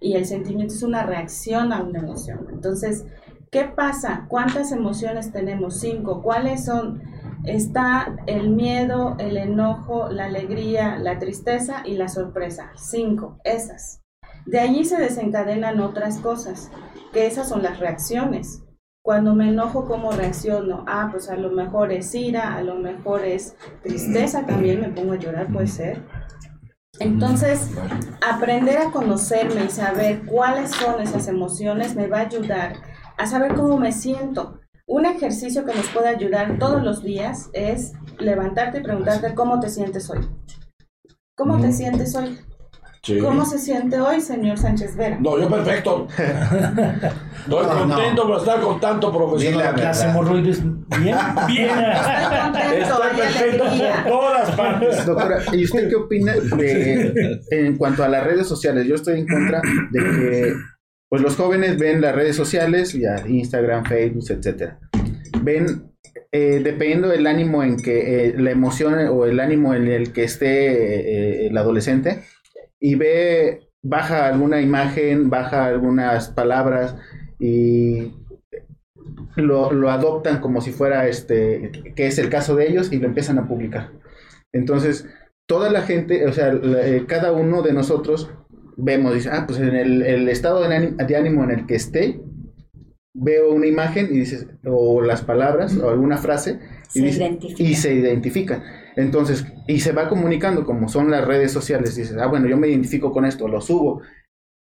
y el sentimiento es una reacción a una emoción. Entonces, ¿qué pasa? ¿Cuántas emociones tenemos? Cinco. ¿Cuáles son? Está el miedo, el enojo, la alegría, la tristeza y la sorpresa. Cinco, esas. De allí se desencadenan otras cosas, que esas son las reacciones. Cuando me enojo, ¿cómo reacciono? Ah, pues a lo mejor es ira, a lo mejor es tristeza, también me pongo a llorar, puede ser. Entonces, aprender a conocerme y saber cuáles son esas emociones me va a ayudar a saber cómo me siento. Un ejercicio que nos puede ayudar todos los días es levantarte y preguntarte cómo te sientes hoy. ¿Cómo te sientes hoy? Sí. ¿Cómo se siente hoy, señor Sánchez Vera? No, yo perfecto. *laughs* Estoy No, contento por estar con tanto profesional. Las hemorroides, bien, bien. Estoy contento, Estoy perfecto alegría. por todas partes. Doctora, ¿y usted qué opina de, en cuanto a las redes sociales? Yo estoy en contra de que pues los jóvenes ven las redes sociales, ya Instagram, Facebook, etcétera. Ven, eh, dependiendo del ánimo en que, eh, la emoción o el ánimo en el que esté eh, el adolescente, y ve, baja alguna imagen, baja algunas palabras y lo, lo adoptan como si fuera este, que es el caso de ellos y lo empiezan a publicar. Entonces, toda la gente, o sea, eh, cada uno de nosotros vemos, dice, ah, pues en el, el estado de ánimo, de ánimo en el que esté, veo una imagen y dices, o las palabras, o alguna frase, y, Se dice- identifica. y se identifica. Entonces, y se va comunicando como son las redes sociales. Dices, ah, bueno, yo me identifico con esto, lo subo.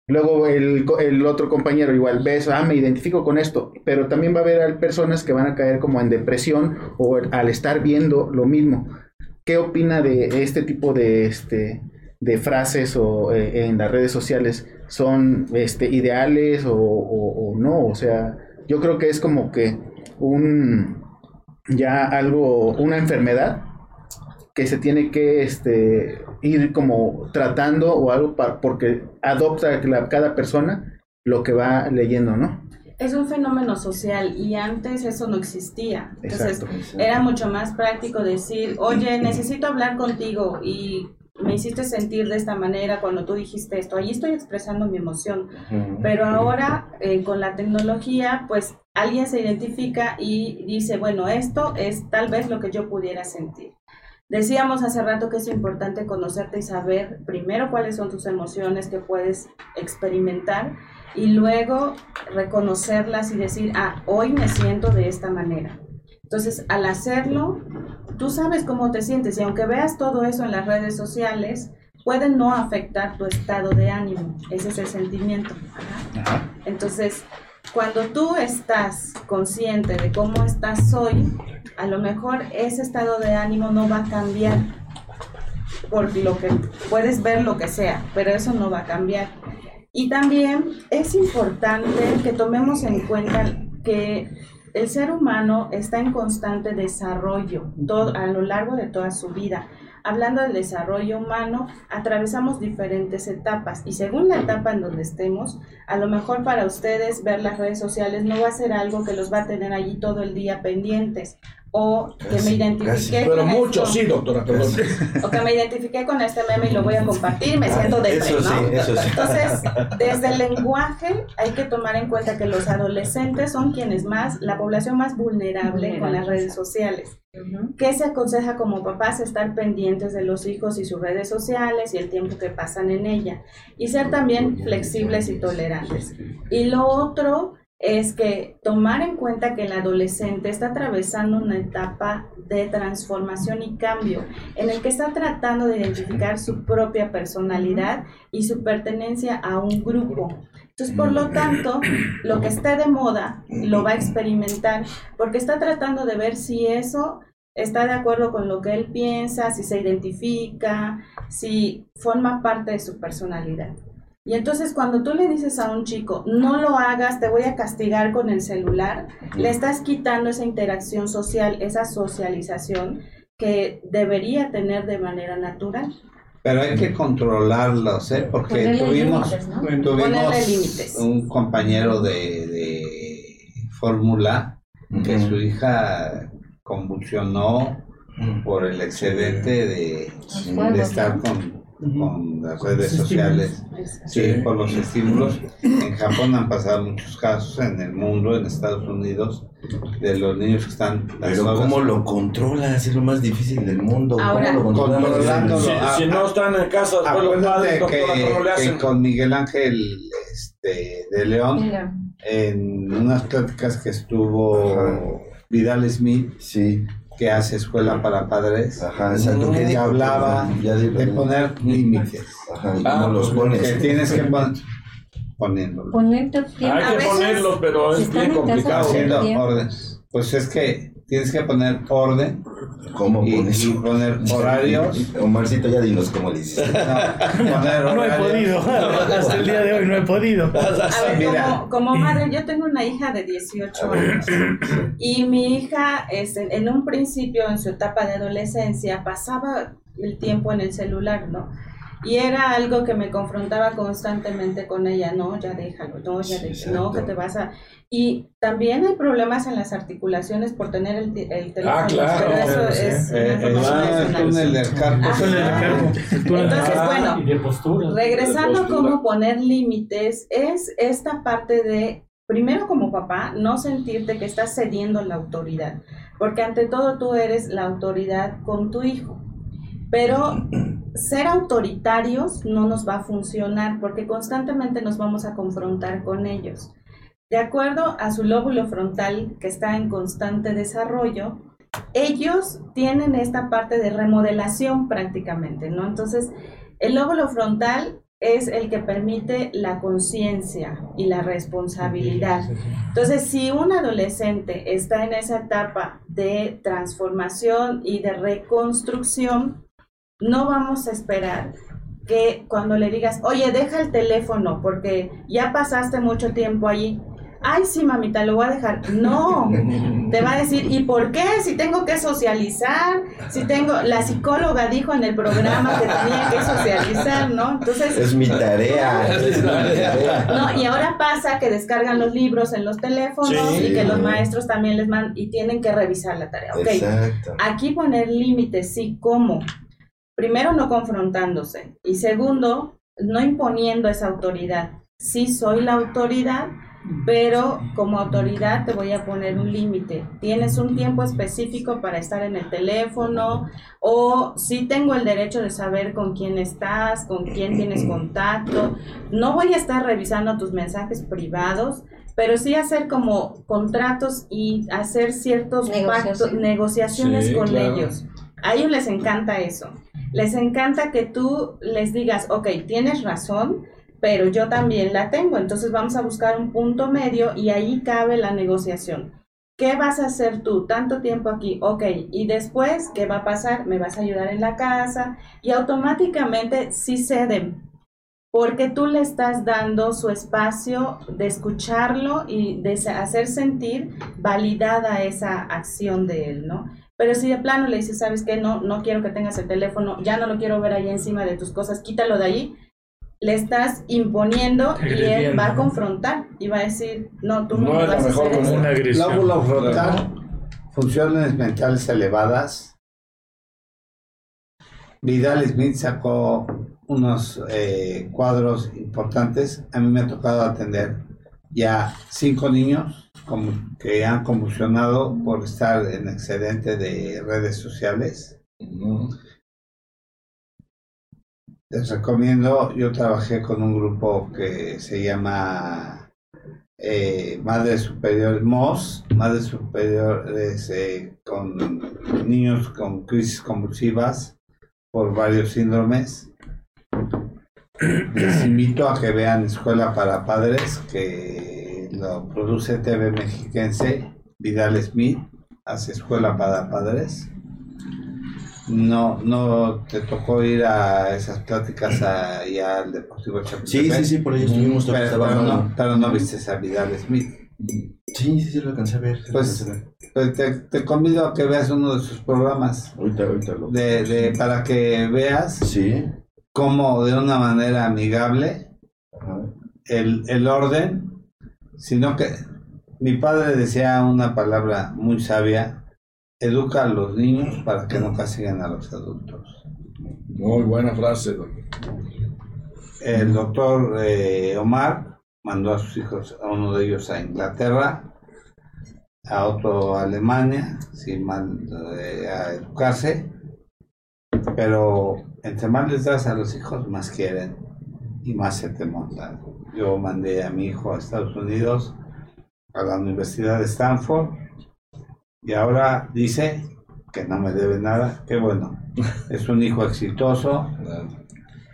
Luego el, el otro compañero igual ves, ah, me identifico con esto, pero también va a haber personas que van a caer como en depresión o al estar viendo lo mismo. ¿Qué opina de este tipo de, este, de frases o eh, en las redes sociales? ¿Son este, ideales o, o- o no? O sea, yo creo que es como que un ya algo, una enfermedad que se tiene que este, ir como tratando o algo pa- porque adopta la- cada persona lo que va leyendo, ¿no? Es un fenómeno social y antes eso no existía. Entonces, Exacto. era mucho más práctico decir, oye, necesito hablar contigo y me hiciste sentir de esta manera cuando tú dijiste esto. Ahí estoy expresando mi emoción. Pero ahora, eh, con la tecnología, pues alguien se identifica y dice, bueno, esto es tal vez lo que yo pudiera sentir. Decíamos hace rato que es importante conocerte y saber primero cuáles son tus emociones que puedes experimentar y luego reconocerlas y decir, ah, hoy me siento de esta manera. Entonces, al hacerlo, tú sabes cómo te sientes y aunque veas todo eso en las redes sociales, puede no afectar tu estado de ánimo. Ese es el sentimiento. Ajá. Entonces, cuando tú estás consciente de cómo estás hoy, a lo mejor ese estado de ánimo no va a cambiar por lo que puedes ver lo que sea, pero eso no va a cambiar. Y también es importante que tomemos en cuenta que el ser humano está en constante desarrollo todo, a lo largo de toda su vida. Hablando del desarrollo humano, atravesamos diferentes etapas y según la etapa en donde estemos, a lo mejor para ustedes ver las redes sociales no va a ser algo que los va a tener allí todo el día pendientes o que me Casi, identifiqué casi. con Pero mucho, esto, sí, doctora, perdón. o que me identifiqué con este meme y lo voy a compartir, me siento de Eso sí, eso sí. Entonces, desde el lenguaje hay que tomar en cuenta que los adolescentes son quienes más, la población más vulnerable con las redes sociales. ¿Qué se aconseja como papás? Estar pendientes de los hijos y sus redes sociales y el tiempo que pasan en ella. Y ser también flexibles y tolerantes. Y lo otro es que tomar en cuenta que el adolescente está atravesando una etapa de transformación y cambio en el que está tratando de identificar su propia personalidad y su pertenencia a un grupo. Entonces, por lo tanto, lo que esté de moda lo va a experimentar porque está tratando de ver si eso está de acuerdo con lo que él piensa, si se identifica, si forma parte de su personalidad. Y entonces cuando tú le dices a un chico, no lo hagas, te voy a castigar con el celular, le estás quitando esa interacción social, esa socialización que debería tener de manera natural. Pero hay que controlarlos, ¿eh? Porque Ponerle tuvimos, un compañero de, de fórmula que su hija convulsionó por el excedente de, estar con, con las redes sociales. Sí, por los estímulos. En Japón han pasado muchos casos, en el mundo, en Estados Unidos, de los niños que están las Pero horas- ¿cómo lo controlas? Es lo más difícil del mundo. Ahora- ¿Cómo lo controlas? Si, Ah, si no están en casa, después los Acuérdate padres, que, doctora, ¿cómo le que con Miguel Ángel este, de León, Mira, en unas pláticas que estuvo Ajá. Vidal Smith, Sí, que hace escuela para padres, ajá, exacto. ¿Qué que dijo? hablaba Ya de poner límites, Ajá, ¿y Ah, cómo los pones? que tienes que poner poniéndolo, ponerte tiempo. Hay que veces, ponerlos, pero si es están bien complicado. haciendo orden. Pues es que tienes que poner orden ¿Cómo y, pones? y poner horarios. *laughs* Omarcito, ya dinos cómo le hiciste. No, poner No he podido. *laughs* Hasta el día de hoy no he podido. *laughs* A ver, Mira. como, como madre, yo tengo una hija de 18 años y mi hija este, en un principio, en su etapa de adolescencia, pasaba el tiempo en el celular, ¿no? Y era algo que me confrontaba constantemente con ella, no, ya déjalo, no, ya Sí, déjalo, no, que te vas a... Y también hay problemas en las articulaciones por tener el, el teléfono, Ah, claro, pero eso claro, sí. es una Eh, el ah, el túnel del carpo. Entonces, Ah, bueno, Y de postura. Regresando a cómo poner límites, es esta parte de, primero como papá, no sentirte que estás cediendo la autoridad, porque ante todo tú eres la autoridad con tu hijo. Pero ser autoritarios no nos va a funcionar porque constantemente nos vamos a confrontar con ellos. De acuerdo a su lóbulo frontal que está en constante desarrollo, ellos tienen esta parte de remodelación prácticamente, ¿no? Entonces, el lóbulo frontal es el que permite la conciencia y la responsabilidad. Entonces, si un adolescente está en esa etapa de transformación y de reconstrucción, no vamos a esperar que cuando le digas, oye, deja el teléfono porque ya pasaste mucho tiempo allí, ay, sí, mamita, lo voy a dejar. No, te va a decir, ¿y por qué? Si tengo que socializar, si tengo, la psicóloga dijo en el programa que tenía que socializar, ¿no? Entonces... Es mi tarea. *laughs* No, y ahora pasa que descargan los libros en los teléfonos y que los maestros también les mandan y tienen que revisar la tarea. Ok, Exacto. aquí poner límites, sí, ¿cómo? Primero, no confrontándose. Y segundo, no imponiendo esa autoridad. Sí soy la autoridad, pero como autoridad te voy a poner un límite. Tienes un tiempo específico para estar en el teléfono o sí tengo el derecho de saber con quién estás, con quién tienes contacto. No voy a estar revisando tus mensajes privados, pero sí hacer como contratos y hacer ciertos pactos, negociaciones Sí, con claro. ellos. A ellos les encanta eso. Les encanta que tú les digas, ok, tienes razón, pero yo también la tengo. Entonces vamos a buscar un punto medio y ahí cabe la negociación. ¿Qué vas a hacer tú? Tanto tiempo aquí, ok. Y después, ¿qué va a pasar? Me vas a ayudar en la casa y automáticamente sí ceden. Porque tú le estás dando su espacio de escucharlo y de hacer sentir validada esa acción de él, ¿no? Pero si de plano le dices, ¿sabes qué? No, no quiero que tengas el teléfono, ya no lo quiero ver ahí encima de tus cosas, quítalo de ahí, le estás imponiendo y él Agrediendo, va a ¿no? confrontar y va a decir, no, tú no, No vas a mejor hacer eso. Una agresión. Lóbulo frontal, funciones mentales elevadas. Vidal Smith sacó unos eh, cuadros importantes. A mí me ha tocado atender ya cinco niños que han convulsionado por estar en excedente de redes sociales. Les recomiendo, yo trabajé con un grupo que se llama eh, Madres Superiores, MOS, Madres Superiores eh, con niños con crisis convulsivas por varios síndromes. Les invito a que vean Escuela para Padres, que lo produce TV Mexiquense, Vidal Smith, hace Escuela para Padres. No, no te tocó ir a esas pláticas allá al Deportivo Chapultepec. Sí, sí, sí, por ahí estuvimos Pero, pero no, pero no viste a Vidal Smith. Sí, sí, sí, lo alcancé a ver. Pues, alcancé a ver. pues te, te convido a que veas uno de sus programas ahorita, ahorita lo. de, de, para que veas Sí. cómo de una manera amigable Ajá. el, el orden, sino que mi padre decía una palabra muy sabia, educa a los niños para que no castiguen a los adultos. Muy buena frase, doc. El doctor eh, Omar mandó a sus hijos, a uno de ellos a Inglaterra, a otro a Alemania, sin mal, eh, a educarse, pero entre más les das a los hijos, más quieren y más se te montan. Yo mandé a mi hijo a Estados Unidos, a la Universidad de Stanford, y ahora dice que no me debe nada, qué bueno, *laughs* es un hijo exitoso,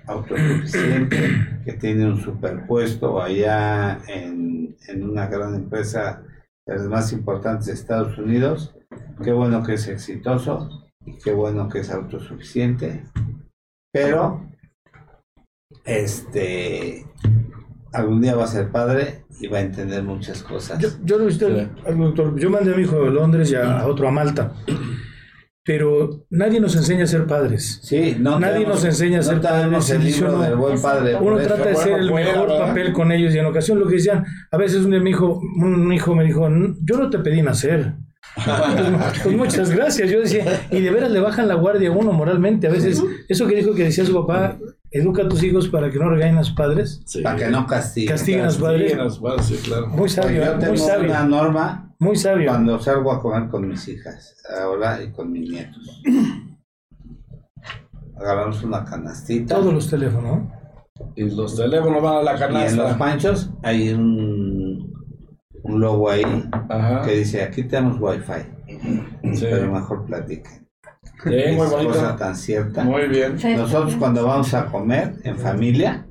autosuficiente, que tiene un superpuesto allá en, en una gran empresa de las más importantes de Estados Unidos. Qué bueno que es exitoso y qué bueno que es autosuficiente. Pero, este, algún día va a ser padre y va a entender muchas cosas. Yo, yo lo visité al- al doctor. Yo mandé a mi hijo a Londres y a, a otro a Malta. Pero nadie nos enseña a ser padres. Sí, no Nadie tenemos- nos enseña a ser no padres. el libro uno- del buen padre. Uno trata de ser el mejor ¿verdad? papel con ellos y en ocasión lo que decían, a veces un día mi hijo, un hijo me dijo, "N- yo no te pedí nacer. *laughs* Pues, pues muchas gracias. Yo decía, y de veras le bajan la guardia a uno moralmente. A veces, eso que dijo que decía su papá, educa a tus hijos para que no regañen a sus padres. Sí. Para que no castiguen. Castiguen a padres. Los padres, sí, claro. Muy sabio, Yo tengo muy sabio. una norma Muy sabio. cuando salgo a comer con mis hijas, ahora y con mis nietos. Agarramos una canastita Todos los teléfonos. ¿no? Y los teléfonos van a la y en los canasta. panchos hay un, un logo ahí Ajá. que dice aquí tenemos wifi. Sí. pero mejor platiquen. Sí, muy Es bonito. cosa tan cierta. Muy bien. Nosotros cuando vamos a comer en familia,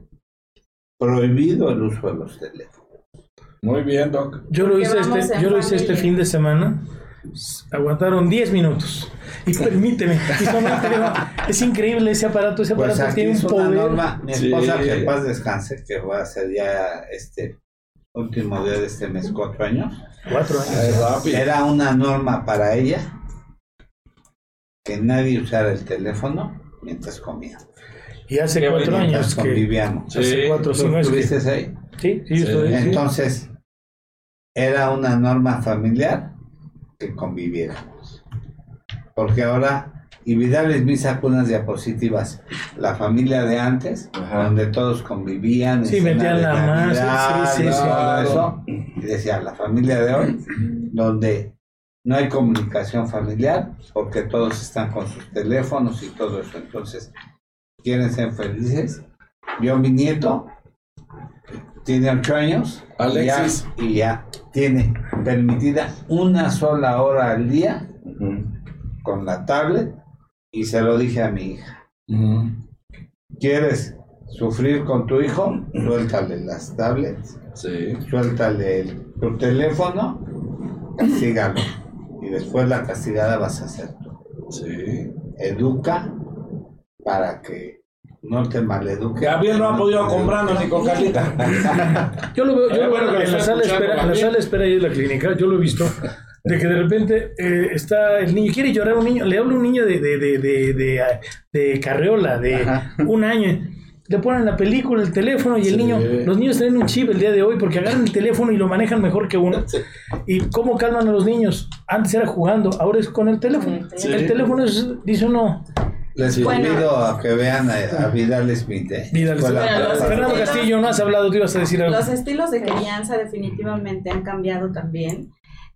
prohibido el uso de los teléfonos. Muy bien, Doc. Yo lo hice, este, yo lo hice este fin de semana. Aguantaron 10 minutos. Y permíteme. y teléfono. es increíble ese aparato. Ese Pues aparato aquí tiene un es una poder. norma. Mi esposa, Sí. que en paz descanse, que va a ser ya este último día de este mes, cuatro años, Cuatro años. Era una norma para ella que nadie usara el teléfono mientras comía. Y hace Qué cuatro Mientras años que. convivíamos. Sí. Hace cuatro o ¿Tú cinco años que- estuviste ahí? Sí, sí, yo Sí. Entonces, era una norma familiar que conviviéramos. Porque ahora, y Vidal les me sacó unas diapositivas, la familia de antes, Ajá. donde todos convivían, Sí, metían la mano, sí, sí, sí, todo sí. eso, y decía, la familia de hoy, donde no hay comunicación familiar, porque todos están con sus teléfonos y todo eso. Entonces, quieren ser felices. Yo, mi nieto, tiene ocho años. y Alexis. ya- Y ya, tiene permitida una sola hora al día con la tablet. Y se lo dije a mi hija. ¿Quieres sufrir con tu hijo? Suéltale las tablets, Sí. suéltale el- tu teléfono, castígalo. Y después la castigada vas a ser tú. Sí. Educa para que no te maleduque. Gabriel no ha podido comprarnos ni con Carlita. *laughs* Yo lo veo, yo lo bueno, veo que en la sala espera, en la sala espera ahí de la clínica, yo lo he visto, de que de repente eh, está el niño, quiere llorar un niño, le habla un niño de, de, de, de, de, de carreola, de un año, le ponen la película, el teléfono y el Sí. niño, los niños tienen un chip el día de hoy porque agarran el teléfono y lo manejan mejor que uno. ¿Y cómo calman a los niños? Antes era jugando, ahora es con el teléfono. El Sí. El teléfono es, dice uno, Les Bueno. convido a que vean a, a Vidal Smith. ¿eh? Vidal Smith. Bueno, Fernando estilos- Castillo, no has hablado, tú ibas a decir algo. Los estilos de crianza definitivamente han cambiado también.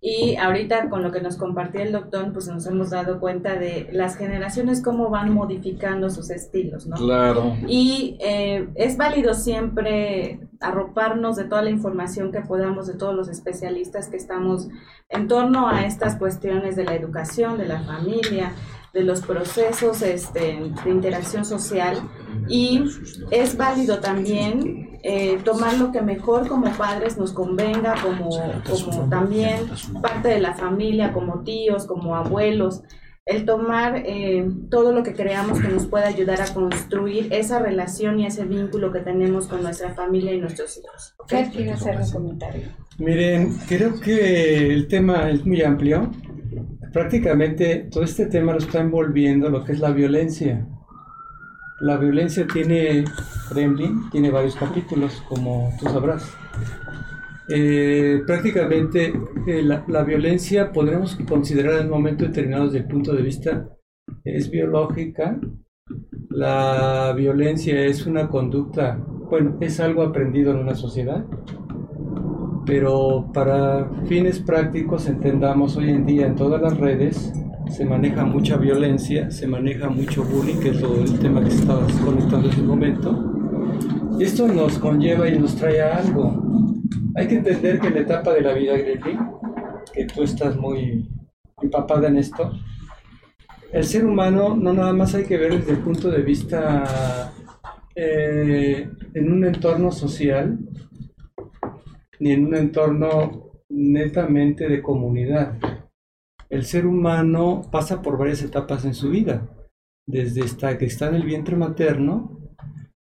Y ahorita con lo que nos compartía el doctor, pues nos hemos dado cuenta de las generaciones cómo van modificando sus estilos, ¿no? Claro. Y eh, es válido siempre arroparnos de toda la información que podamos de todos los especialistas que estamos en torno a estas cuestiones de la educación, de la familia, de los procesos este, de interacción social. Y es válido también eh, tomar lo que mejor como padres nos convenga, como, como también parte de la familia, como tíos, como abuelos el tomar eh, todo lo que creamos que nos pueda ayudar a construir esa relación y ese vínculo que tenemos con nuestra familia y nuestros hijos. Fer quiere hacer un comentario. Miren, creo que el tema es muy amplio. Prácticamente todo este tema lo está envolviendo lo que es la violencia. La violencia tiene, Kremlin, tiene varios capítulos, como tú sabrás. Eh, prácticamente eh, la, la violencia podremos considerar en un momento determinado desde el punto de vista es biológica. La violencia es una conducta, bueno, es algo aprendido en una sociedad, pero para fines prácticos entendamos hoy en día en todas las redes se maneja mucha violencia, se maneja mucho bullying, que es lo, el tema que se estaba conectando en ese momento. Y esto nos conlleva y nos trae a algo. Hay que entender que en la etapa de la vida, Gremlin, que tú estás muy empapada en esto, el ser humano no nada más hay que ver desde el punto de vista eh, en un entorno social, ni en un entorno netamente de comunidad. El ser humano pasa por varias etapas en su vida, desde esta, que está en el vientre materno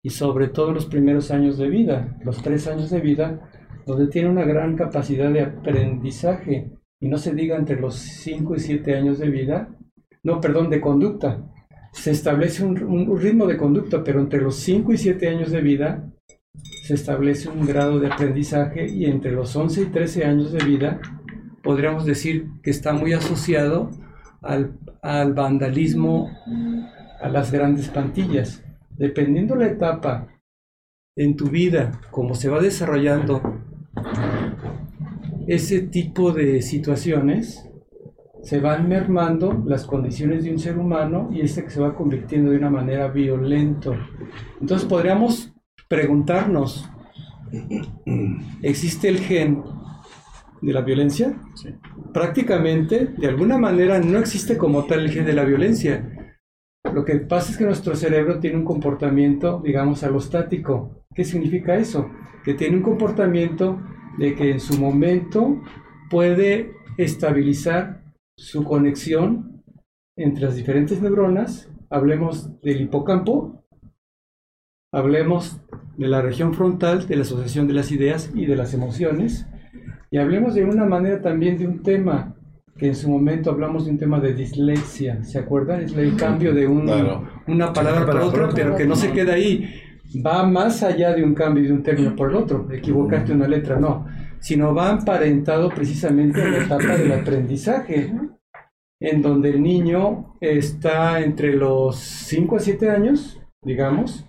y sobre todo los primeros años de vida, los tres años de vida, donde tiene una gran capacidad de aprendizaje, y no se diga entre los 5 y 7 años de vida, no, perdón, de conducta. Se establece un, un ritmo de conducta, pero entre los 5 y 7 años de vida se establece un grado de aprendizaje y entre los 11 y 13 años de vida podríamos decir que está muy asociado al, al vandalismo, a las grandes pantillas. Dependiendo la etapa en tu vida, cómo se va desarrollando ese tipo de situaciones, se van mermando las condiciones de un ser humano y este que se va convirtiendo de una manera violento. Entonces podríamos preguntarnos, ¿existe el gen de la violencia, prácticamente, de alguna manera, no existe como tal el eje de la violencia. Lo que pasa es que nuestro cerebro tiene un comportamiento, digamos, alostático. ¿Qué significa eso? Que tiene un comportamiento de que en su momento puede estabilizar su conexión entre las diferentes neuronas. Hablemos del hipocampo, hablemos de la región frontal, de la asociación de las ideas y de las emociones, y hablemos de una manera también de un tema que en su momento hablamos de un tema de dislexia, ¿se acuerdan? Es el cambio de un, una palabra por otra, pero que no se queda ahí. Va más allá de un cambio de un término por el otro, equivocarte una letra, no, sino va emparentado precisamente en la etapa del aprendizaje, en donde el niño está entre los 5 a 7 años, digamos,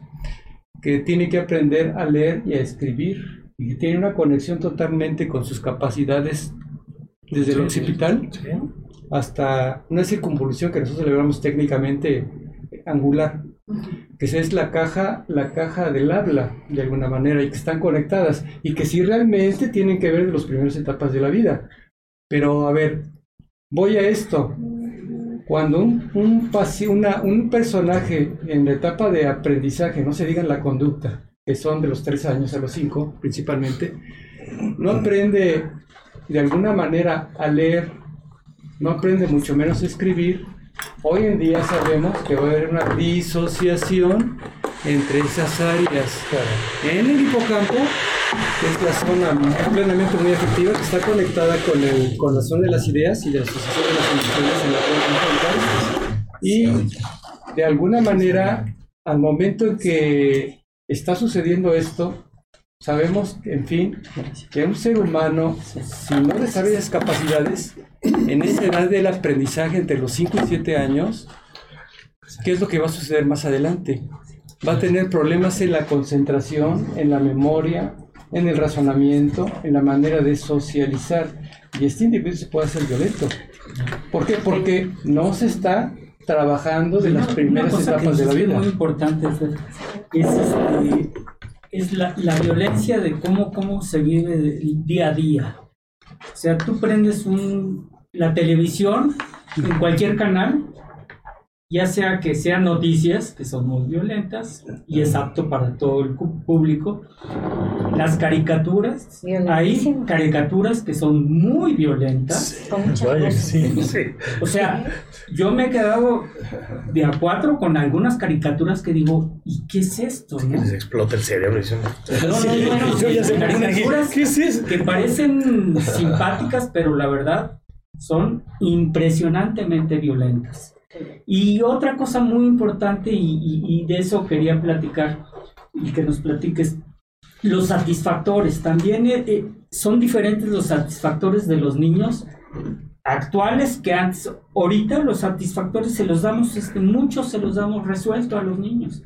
que tiene que aprender a leer y a escribir, y que tiene una conexión totalmente con sus capacidades desde el occipital hasta una circunvolución que nosotros celebramos técnicamente angular, que es la caja, la caja del habla, de alguna manera, y que están conectadas, y que sí realmente tienen que ver de las primeras etapas de la vida. Pero, a ver, voy a esto. Cuando un, un, una, un personaje en la etapa de aprendizaje, no se diga la conducta, que son de los tres años a los cinco principalmente, no aprende de alguna manera a leer, no aprende mucho menos a escribir, hoy en día sabemos que va a haber una disociación entre esas áreas. En el hipocampo, que es la zona plenamente muy efectiva, que está conectada con, el, con la zona de las ideas y la asociación de las emociones en la zona y de alguna manera, al momento en que está sucediendo esto, Sabemos, en fin, que un ser humano, si no desarrolla esas capacidades, en esa edad del aprendizaje entre los 5 y 7 años, ¿qué es lo que va a suceder más adelante? Va a tener problemas en la concentración, en la memoria, en el razonamiento, en la manera de socializar. Y este individuo se puede hacer violento. ¿Por qué? Porque no se está trabajando de las primeras etapas de la vida. Muy importante es, este, es la, la, violencia de cómo, cómo se vive día a día. O sea, tú prendes un, la televisión en cualquier canal ya sea que sean noticias, que son muy violentas y es apto para todo el público, las caricaturas, hay caricaturas que son muy violentas. O sea, yo me he quedado de a cuatro con algunas caricaturas que digo, ¿y qué es esto? Que les explota el cerebro. No, no, caricaturas que parecen simpáticas, pero la verdad son impresionantemente violentas. Y otra cosa muy importante, y, de eso quería platicar y que nos platiques, los satisfactores. También eh, eh, son diferentes los satisfactores de los niños actuales que antes. Ahorita los satisfactores se los damos, este, muchos se los damos resuelto a los niños.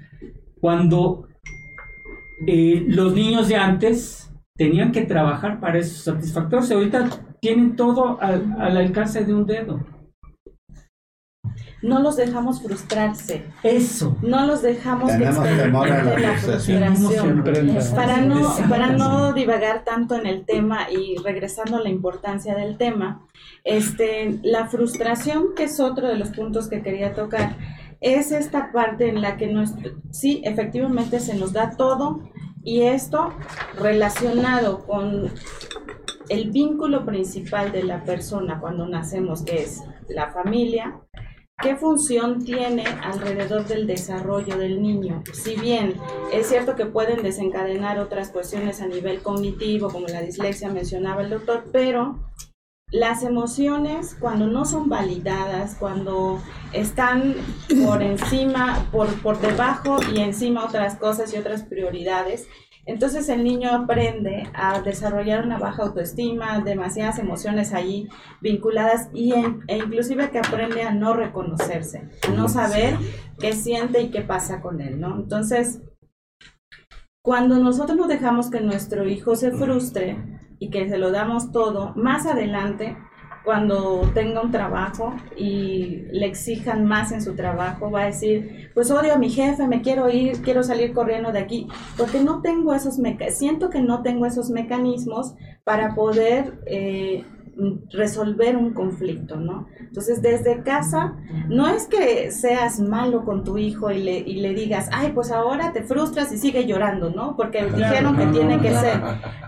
Cuando eh, los niños de antes tenían que trabajar para esos satisfactores, ahorita tienen todo al, al alcance de un dedo no los dejamos frustrarse. Eso. No los dejamos experimentar la, frustración. Para no, para no divagar tanto en el tema y regresando a la importancia del tema, este, la frustración, que es otro de los puntos que quería tocar, es esta parte en la que nuestro, sí, efectivamente se nos da todo y esto relacionado con el vínculo principal de la persona cuando nacemos, que es la familia, ¿Qué función tiene alrededor del desarrollo del niño? Si bien es cierto que pueden desencadenar otras cuestiones a nivel cognitivo, como la dislexia mencionaba el doctor, pero las emociones cuando no son validadas, cuando están por encima, por, por debajo y encima otras cosas y otras prioridades, entonces el niño aprende a desarrollar una baja autoestima, demasiadas emociones ahí vinculadas y e inclusive que aprende a no reconocerse, a no saber qué siente y qué pasa con él, ¿no? Entonces, cuando nosotros no dejamos que nuestro hijo se frustre y que se lo damos todo, más adelante cuando tenga un trabajo y le exijan más en su trabajo, va a decir, pues odio a mi jefe, me quiero ir, quiero salir corriendo de aquí, porque no tengo esos siento que no tengo esos mecanismos para poder eh, resolver un conflicto, ¿no? Entonces, desde casa, no es que seas malo con tu hijo y le, y le digas, ay, pues ahora te frustras y sigue llorando, ¿no? Porque dijeron que tiene que ser.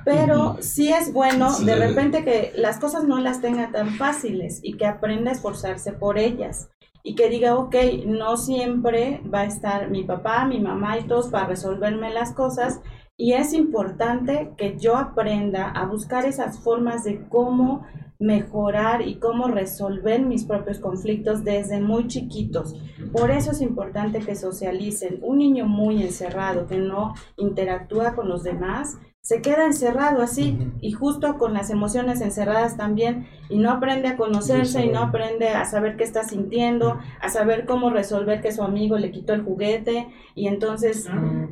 Pero sí es bueno de repente que las cosas no las tenga tan fáciles y que aprenda a esforzarse por ellas y que diga, ok, no siempre va a estar mi papá, mi mamá y todos para resolverme las cosas. Y es importante que yo aprenda a buscar esas formas de cómo mejorar y cómo resolver mis propios conflictos desde muy chiquitos. Por eso es importante que socialicen. Un niño muy encerrado que no interactúa con los demás se queda encerrado así y justo con las emociones encerradas también y no aprende a conocerse y no aprende a saber qué está sintiendo, a saber cómo resolver que su amigo le quitó el juguete y entonces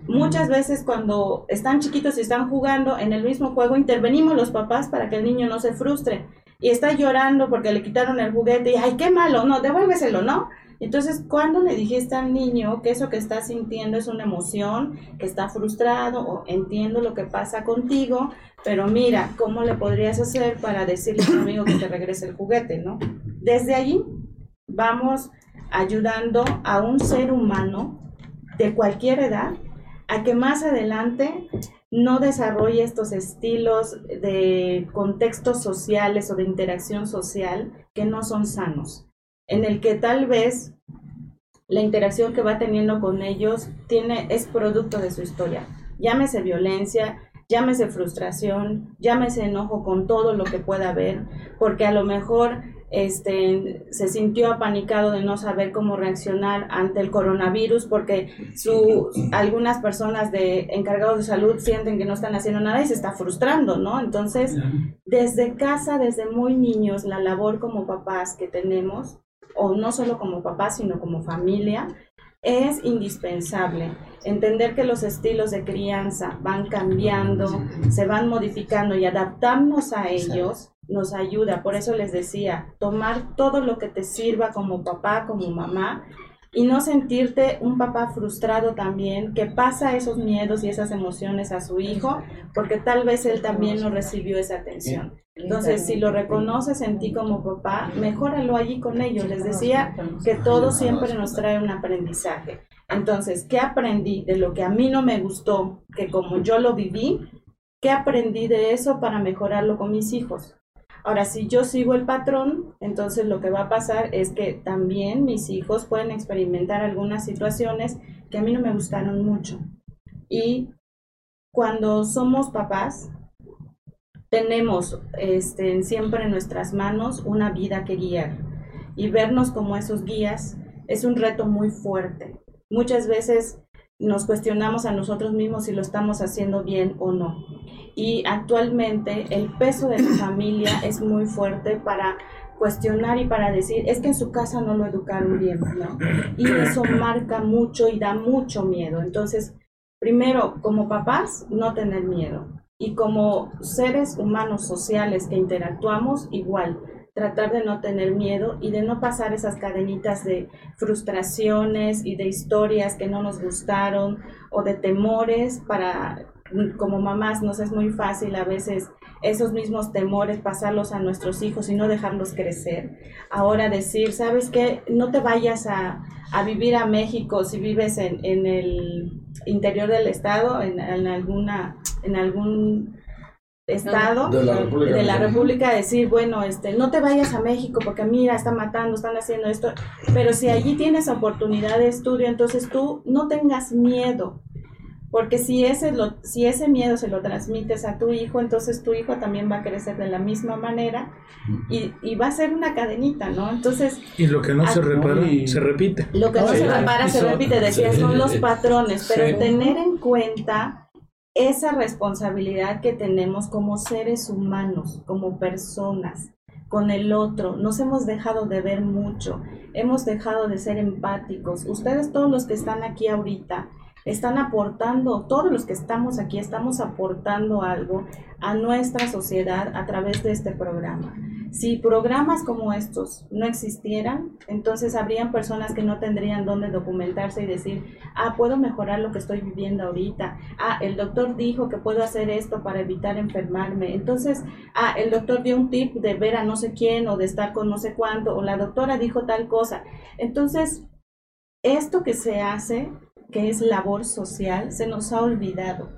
muchas veces cuando están chiquitos y están jugando en el mismo juego intervenimos los papás para que el niño no se frustre y está llorando porque le quitaron el juguete y ay qué malo, no, devuélveselo, ¿no? Entonces, cuando le dijiste al niño que eso que está sintiendo es una emoción, que está frustrado o entiendo lo que pasa contigo, pero mira, ¿cómo le podrías hacer para decirle a tu amigo que te regrese el juguete, no? Desde allí vamos ayudando a un ser humano de cualquier edad a que más adelante no desarrolle estos estilos de contextos sociales o de interacción social que no son sanos en el que tal vez la interacción que va teniendo con ellos tiene, es producto de su historia. Llámese violencia, llámese frustración, llámese enojo con todo lo que pueda haber, porque a lo mejor este, se sintió apanicado de no saber cómo reaccionar ante el coronavirus porque su, algunas personas de encargados de salud sienten que no están haciendo nada y se está frustrando, ¿no? Entonces, desde casa, desde muy niños, la labor como papás que tenemos o no solo como papá, sino como familia, es indispensable. Entender que los estilos de crianza van cambiando, se van modificando y adaptarnos a ellos nos ayuda. Por eso les decía, tomar todo lo que te sirva como papá, como mamá y no sentirte un papá frustrado también que pasa esos miedos y esas emociones a su hijo porque tal vez él también no recibió esa atención. Entonces, si lo reconoces en ti como papá, mejóralo allí con ellos. Les decía que todo siempre nos trae un aprendizaje. Entonces, ¿qué aprendí de lo que a mí no me gustó, que como yo lo viví, qué aprendí de eso para mejorarlo con mis hijos? Ahora, si yo sigo el patrón, entonces lo que va a pasar es que también mis hijos pueden experimentar algunas situaciones que a mí no me gustaron mucho. Y cuando somos papás, tenemos este, siempre en nuestras manos una vida que guiar. Y vernos como esos guías es un reto muy fuerte. Muchas veces nos cuestionamos a nosotros mismos si lo estamos haciendo bien o no. Y actualmente el peso de la *coughs* familia es muy fuerte para cuestionar y para decir, es que en su casa no lo educaron bien, ¿no? Y eso marca mucho y da mucho miedo. Entonces, primero, como papás, no tener miedo. Y como seres humanos sociales que interactuamos, igual, tratar de no tener miedo y de no pasar esas cadenitas de frustraciones y de historias que no nos gustaron o de temores para como mamás nos es muy fácil a veces esos mismos temores pasarlos a nuestros hijos y no dejarlos crecer. Ahora decir, ¿sabes qué? No te vayas a, vivir a México si vives en, en el interior del estado, en, en alguna, en algún estado de la, República, decir, bueno, este, no te vayas a México porque mira, están matando, están haciendo esto, pero si allí tienes oportunidad de estudio, entonces tú no tengas miedo, porque si ese, lo, si ese miedo se lo transmites a tu hijo, entonces tu hijo también va a crecer de la misma manera y, y va a ser una cadenita, ¿no? Entonces... Y lo que no se repara, se repite. Lo que no se repara, se repite, decía, son los patrones, pero tener en cuenta esa responsabilidad que tenemos como seres humanos, como personas, con el otro. Nos hemos dejado de ver mucho, hemos dejado de ser empáticos. Ustedes todos los que están aquí ahorita están aportando, todos los que estamos aquí estamos aportando algo a nuestra sociedad a través de este programa. Si programas como estos no existieran, entonces habrían personas que no tendrían dónde documentarse y decir, ah, puedo mejorar lo que estoy viviendo ahorita. Ah, el doctor dijo que puedo hacer esto para evitar enfermarme. Entonces, ah, el doctor dio un tip de ver a no sé quién o de estar con no sé cuánto, o la doctora dijo tal cosa. Entonces, esto que se hace que es labor social, se nos ha olvidado.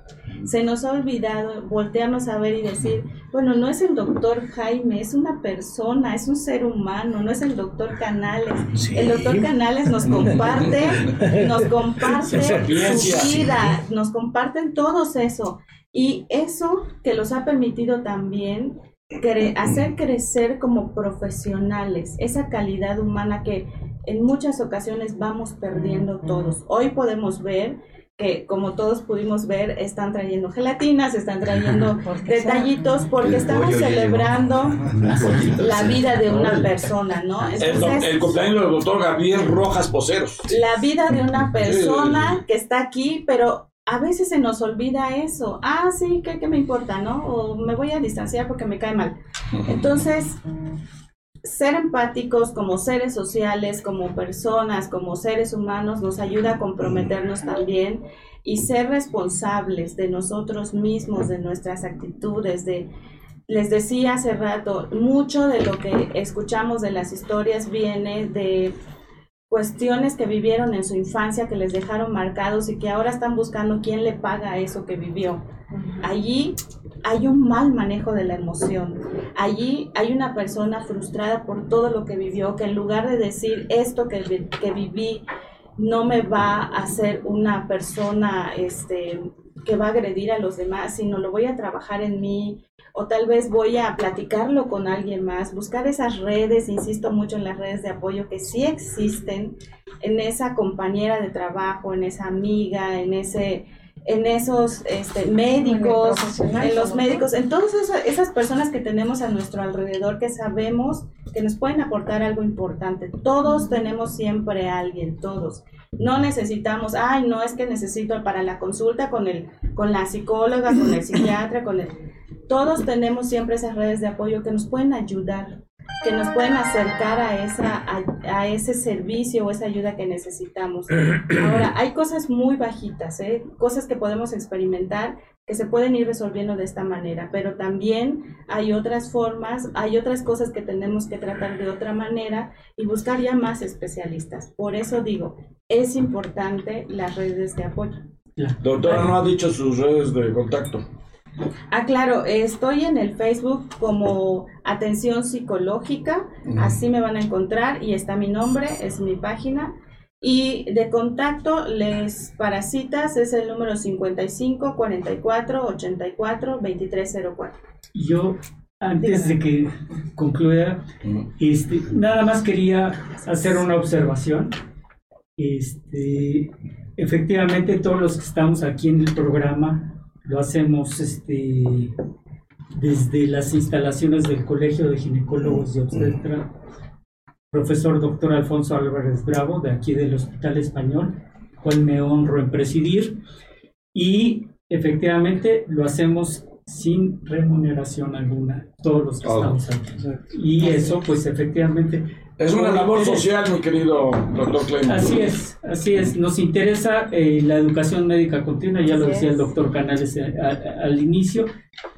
Se nos ha olvidado voltearnos a ver y decir, bueno, no es el doctor Jaime, es una persona, es un ser humano, no es el doctor Canales. El doctor Canales nos comparte, nos *laughs* comparte su vida, nos comparten todos eso. Y eso que los ha permitido también hacer crecer como profesionales esa calidad humana que en muchas ocasiones vamos perdiendo todos. Hoy podemos ver que como todos pudimos ver, están trayendo gelatinas, están trayendo *laughs* detallitos porque estamos celebrando *laughs* la vida de una persona, ¿no? el, cumpleaños del doctor Gabriel Rojas Poceros. La vida de una persona que está aquí, pero a veces se nos olvida eso. Ah, sí, ¿qué, qué me importa, no? O me voy a distanciar porque me cae mal. Entonces, ser empáticos como seres sociales, como personas, como seres humanos, nos ayuda a comprometernos también y ser responsables de nosotros mismos, de nuestras actitudes, de... Les decía hace rato, mucho de lo que escuchamos de las historias viene de cuestiones que vivieron en su infancia que les dejaron marcados y que ahora están buscando quién le paga eso que vivió. Allí hay un mal manejo de la emoción. Allí hay una persona frustrada por todo lo que vivió, que en lugar de decir esto que, que viví no me va a hacer una persona este, que va a agredir a los demás, sino lo voy a trabajar en mí, o tal vez voy a platicarlo con alguien más, buscar esas redes, insisto mucho en las redes de apoyo que sí existen, en esa compañera de trabajo, en esa amiga, en ese en esos este, médicos, en los médicos, en todas esas, personas que tenemos a nuestro alrededor que sabemos que nos pueden aportar algo importante. Todos tenemos siempre a alguien, todos. No necesitamos, ay, no es que necesito para la consulta con, el, con la psicóloga, con el *laughs* psiquiatra, con el... Todos tenemos siempre esas redes de apoyo que nos pueden ayudar que nos pueden acercar a, esa, a, ese servicio o esa ayuda que necesitamos. *clears throat* Ahora, hay cosas muy bajitas, ¿eh? cosas que podemos experimentar que se pueden ir resolviendo de esta manera, pero también hay otras formas, hay otras cosas que tenemos que tratar de otra manera y buscar ya más especialistas. Por eso digo, es importante las redes de apoyo. Doctora, no ha dicho sus redes de contacto. Ah, claro, estoy en el Facebook como Atención Psicológica, así me van a encontrar y está mi nombre, es mi página. Y de contacto, les para citas es el número 55 44 84 2304. Yo, antes de que concluya, este, nada más quería hacer una observación. Este, efectivamente, todos los que estamos aquí en el programa lo hacemos este, desde las instalaciones del Colegio de Ginecólogos y Obstetra, profesor doctor Alfonso Álvarez Bravo, de aquí del Hospital Español, cual me honro en presidir, y efectivamente lo hacemos sin remuneración alguna, todos los que estamos aquí. Y eso, pues efectivamente, es una labor social, mi querido doctor Clement. Así es, así es. Nos interesa eh, la educación médica continua, ya lo decía el doctor Canales eh, al inicio,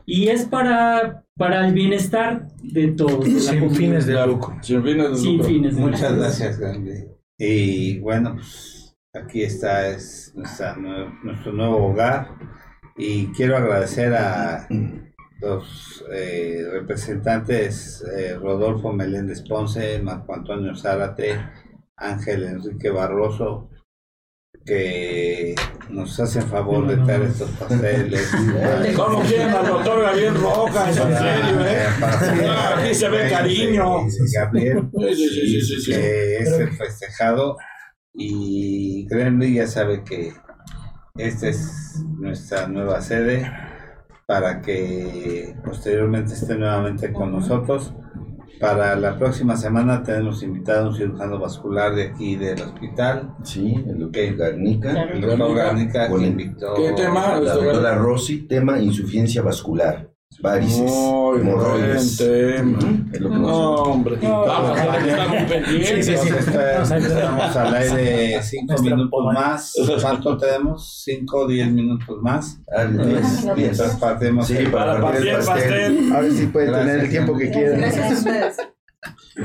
y es para, para el bienestar de todos. Sin fines de lucro. Sin fines de Sin fines de Muchas gracias, Grande. Y bueno, pues aquí está es nuestro nuevo hogar, y quiero agradecer a los eh, representantes eh, Rodolfo Meléndez Ponce, Marco Antonio Zárate, Ángel Enrique Barroso, que nos hacen favor de traer estos pasteles. *laughs* ¿Cómo quieren al doctor Gabriel Rojas? En serio, ¿eh? Aquí se ve cariño. Gabriel, que es el festejado. Y Gremlin ya sabe que esta es nuestra nueva sede para que posteriormente esté nuevamente con nosotros. Para la próxima semana tenemos invitado a un cirujano vascular de aquí del hospital. Sí, el doctor Garnica. El doctor Garnica, ¿Qué tema? La doctora Rossi, tema insuficiencia vascular. Varices, Muy hemorroides. tema. Es lo que No, hombre. Vamos, estamos pendientes. Sí, sí, sí. Estamos al aire cinco Nuestra minutos pomada. más. ¿Cuánto tenemos? Cinco o diez minutos más. Mientras partimos Sí, para partir el el pastel. A ver si pueden tener el tiempo que quieran. Gracias a ustedes.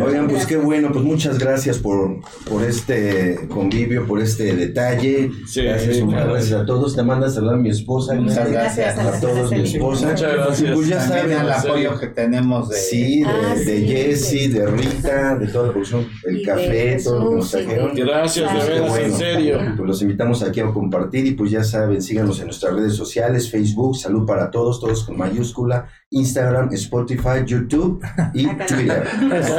Oigan, pues qué bueno, pues muchas gracias por, por este convivio, por este detalle. Sí, gracias, sí, muchas gracias a todos. Te manda a saludar a mi esposa. Muchas gracias a todos, mi esposa. Muchas gracias. Y pues ya saben, en apoyo que tenemos de Sí, de, Ah, de sí, Jessy, de Rita, de toda la producción, el café, todo lo que nos trajeron. Gracias, de Qué veras, en bueno. serio. Pues los invitamos aquí a compartir y pues ya saben, síganos en nuestras redes sociales, Facebook, Salud para Todos, todos con mayúscula, Instagram, Spotify, YouTube y Twitter. Todas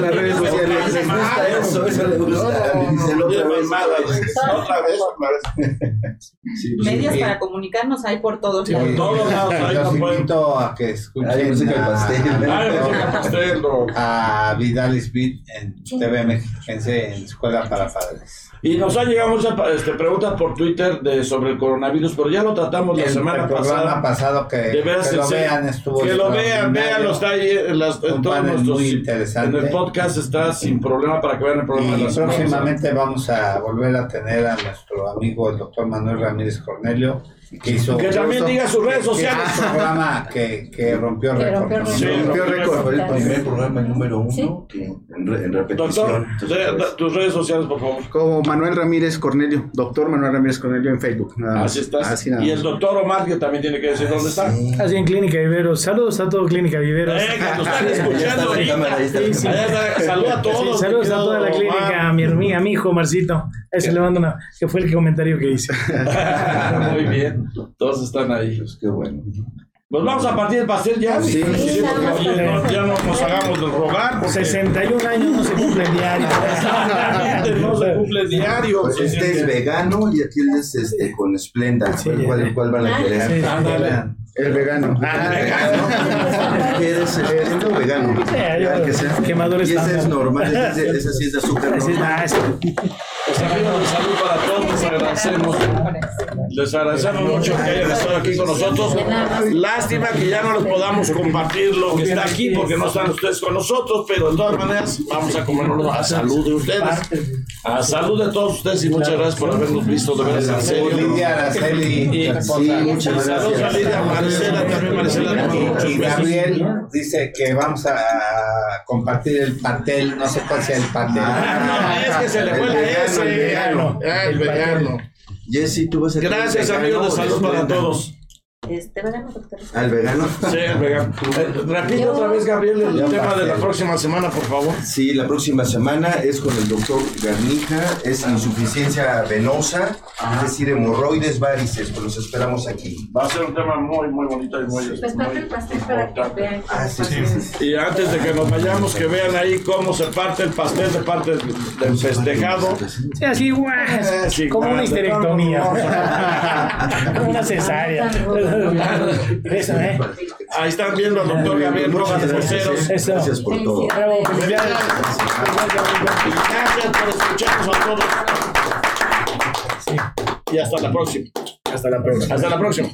las redes sociales. Les gusta eso, eso le gusta. Díselo otra Bien vez. mamada. Otra vez, otra vez. Sí, pues, Medios sí. para comunicarnos hay por todos lados. Por todos lados, los invito a que escuchen Ah, pastel. a, Vidalis Beat en TV Mexiquense en Escuela para Padres. Y nos han llegado muchas este, preguntas por Twitter de, sobre el coronavirus, pero ya lo tratamos la El, semana el pasada. pasado que, De veras, que lo vean estuvo Que lo vean, véanlo, está ahí en, las, en todos nuestros. En el podcast está sin problema para que vean el programa de Y pasada. próximamente vamos a volver a tener a nuestro amigo el doctor Manuel Ramírez Cornelio, que hizo Que también diga sus redes que- sociales. Que es un programa que, que rompió récord. rompió. Sí, Rompió récord. Fue el primer programa número uno Sí. que en, re- en Doctor, repetición. de- tus redes sociales, por favor. Como Manuel Ramírez Cornelio, doctor Manuel Ramírez Cornelio en Facebook. nada. Así estás. Así nada y el doctor Omar, que también tiene que decir dónde está. Sí. Así en Clínica Viveros. Saludos a todo Clínica Viveros. Eh, que nos están escuchando ahorita. Saluda a todos. Saludos a toda la clínica, a mi, a mi hijo Marcito. Ese le mando una, que fue el comentario que hice. *laughs* Muy bien. Todos están ahí. Pues qué bueno. Pues vamos a partir del pastel ya. Sí, nada más oye, no, ya no nos hagamos de rogar. Porque 61 años no se cumplen diario. Exactamente, no se cumple diario. Pues Sí, sí, este sí. es vegano y aquí es este con Splenda. Sí, ¿Cuál, cuál, cuál van a Ah, querer? sí. Ándale. El vegano. ¿Quieres Splenda o vegano? Sí, yo- Ah, que sea. que madure Y ese es normal, ese, ese sí es de azúcar Ese- normal. Pues amigos, de salud para todos, les agradecemos. Les agradecemos mucho que hayan estado aquí con nosotros. Lástima que ya no les podamos compartir lo que está aquí porque no están ustedes con nosotros, pero de todas maneras vamos a comernos a salud de ustedes. A salud de todos ustedes y muchas gracias por habernos visto de veras en serio. Lidia Araceli, Y-. Sí, muchas Saludos a gracias. Lidia, Marcela, también Marcela. Y besos. Gabriel dice que vamos a compartir el pastel, no sé cuál sea el pastel. Ah, no, es que se le fue la El S. vegano, el vegano. Ah, el vegano. Jessy, tú vas a Gracias amigos de salud para todos. Este, vegano, doctor. Al vegano. Sí, el vegano. Eh, *laughs* repite otra vez, Gabriel, el tema de la próxima semana, por favor. Sí, la próxima semana es con el doctor Garnica, es insuficiencia venosa, es decir, hemorroides, varices, pues los esperamos aquí. Va a ser un tema muy, muy bonito y muy, Pues parte el pastel para que vean. Ah, sí, sí, sí. Y antes de que nos vayamos, que vean ahí cómo se parte el pastel de parte del festejado. Sí, así, guau, sí, como una histerectomía. *laughs* Como una cesárea. *laughs* Eso, ¿eh? Ahí están viendo al doctor Gabriel Rojas. Eso. Gracias por todo. Bravo, felicidades. Gracias por escucharnos a todos. Y hasta la próxima. Hasta la próxima. Hasta la próxima.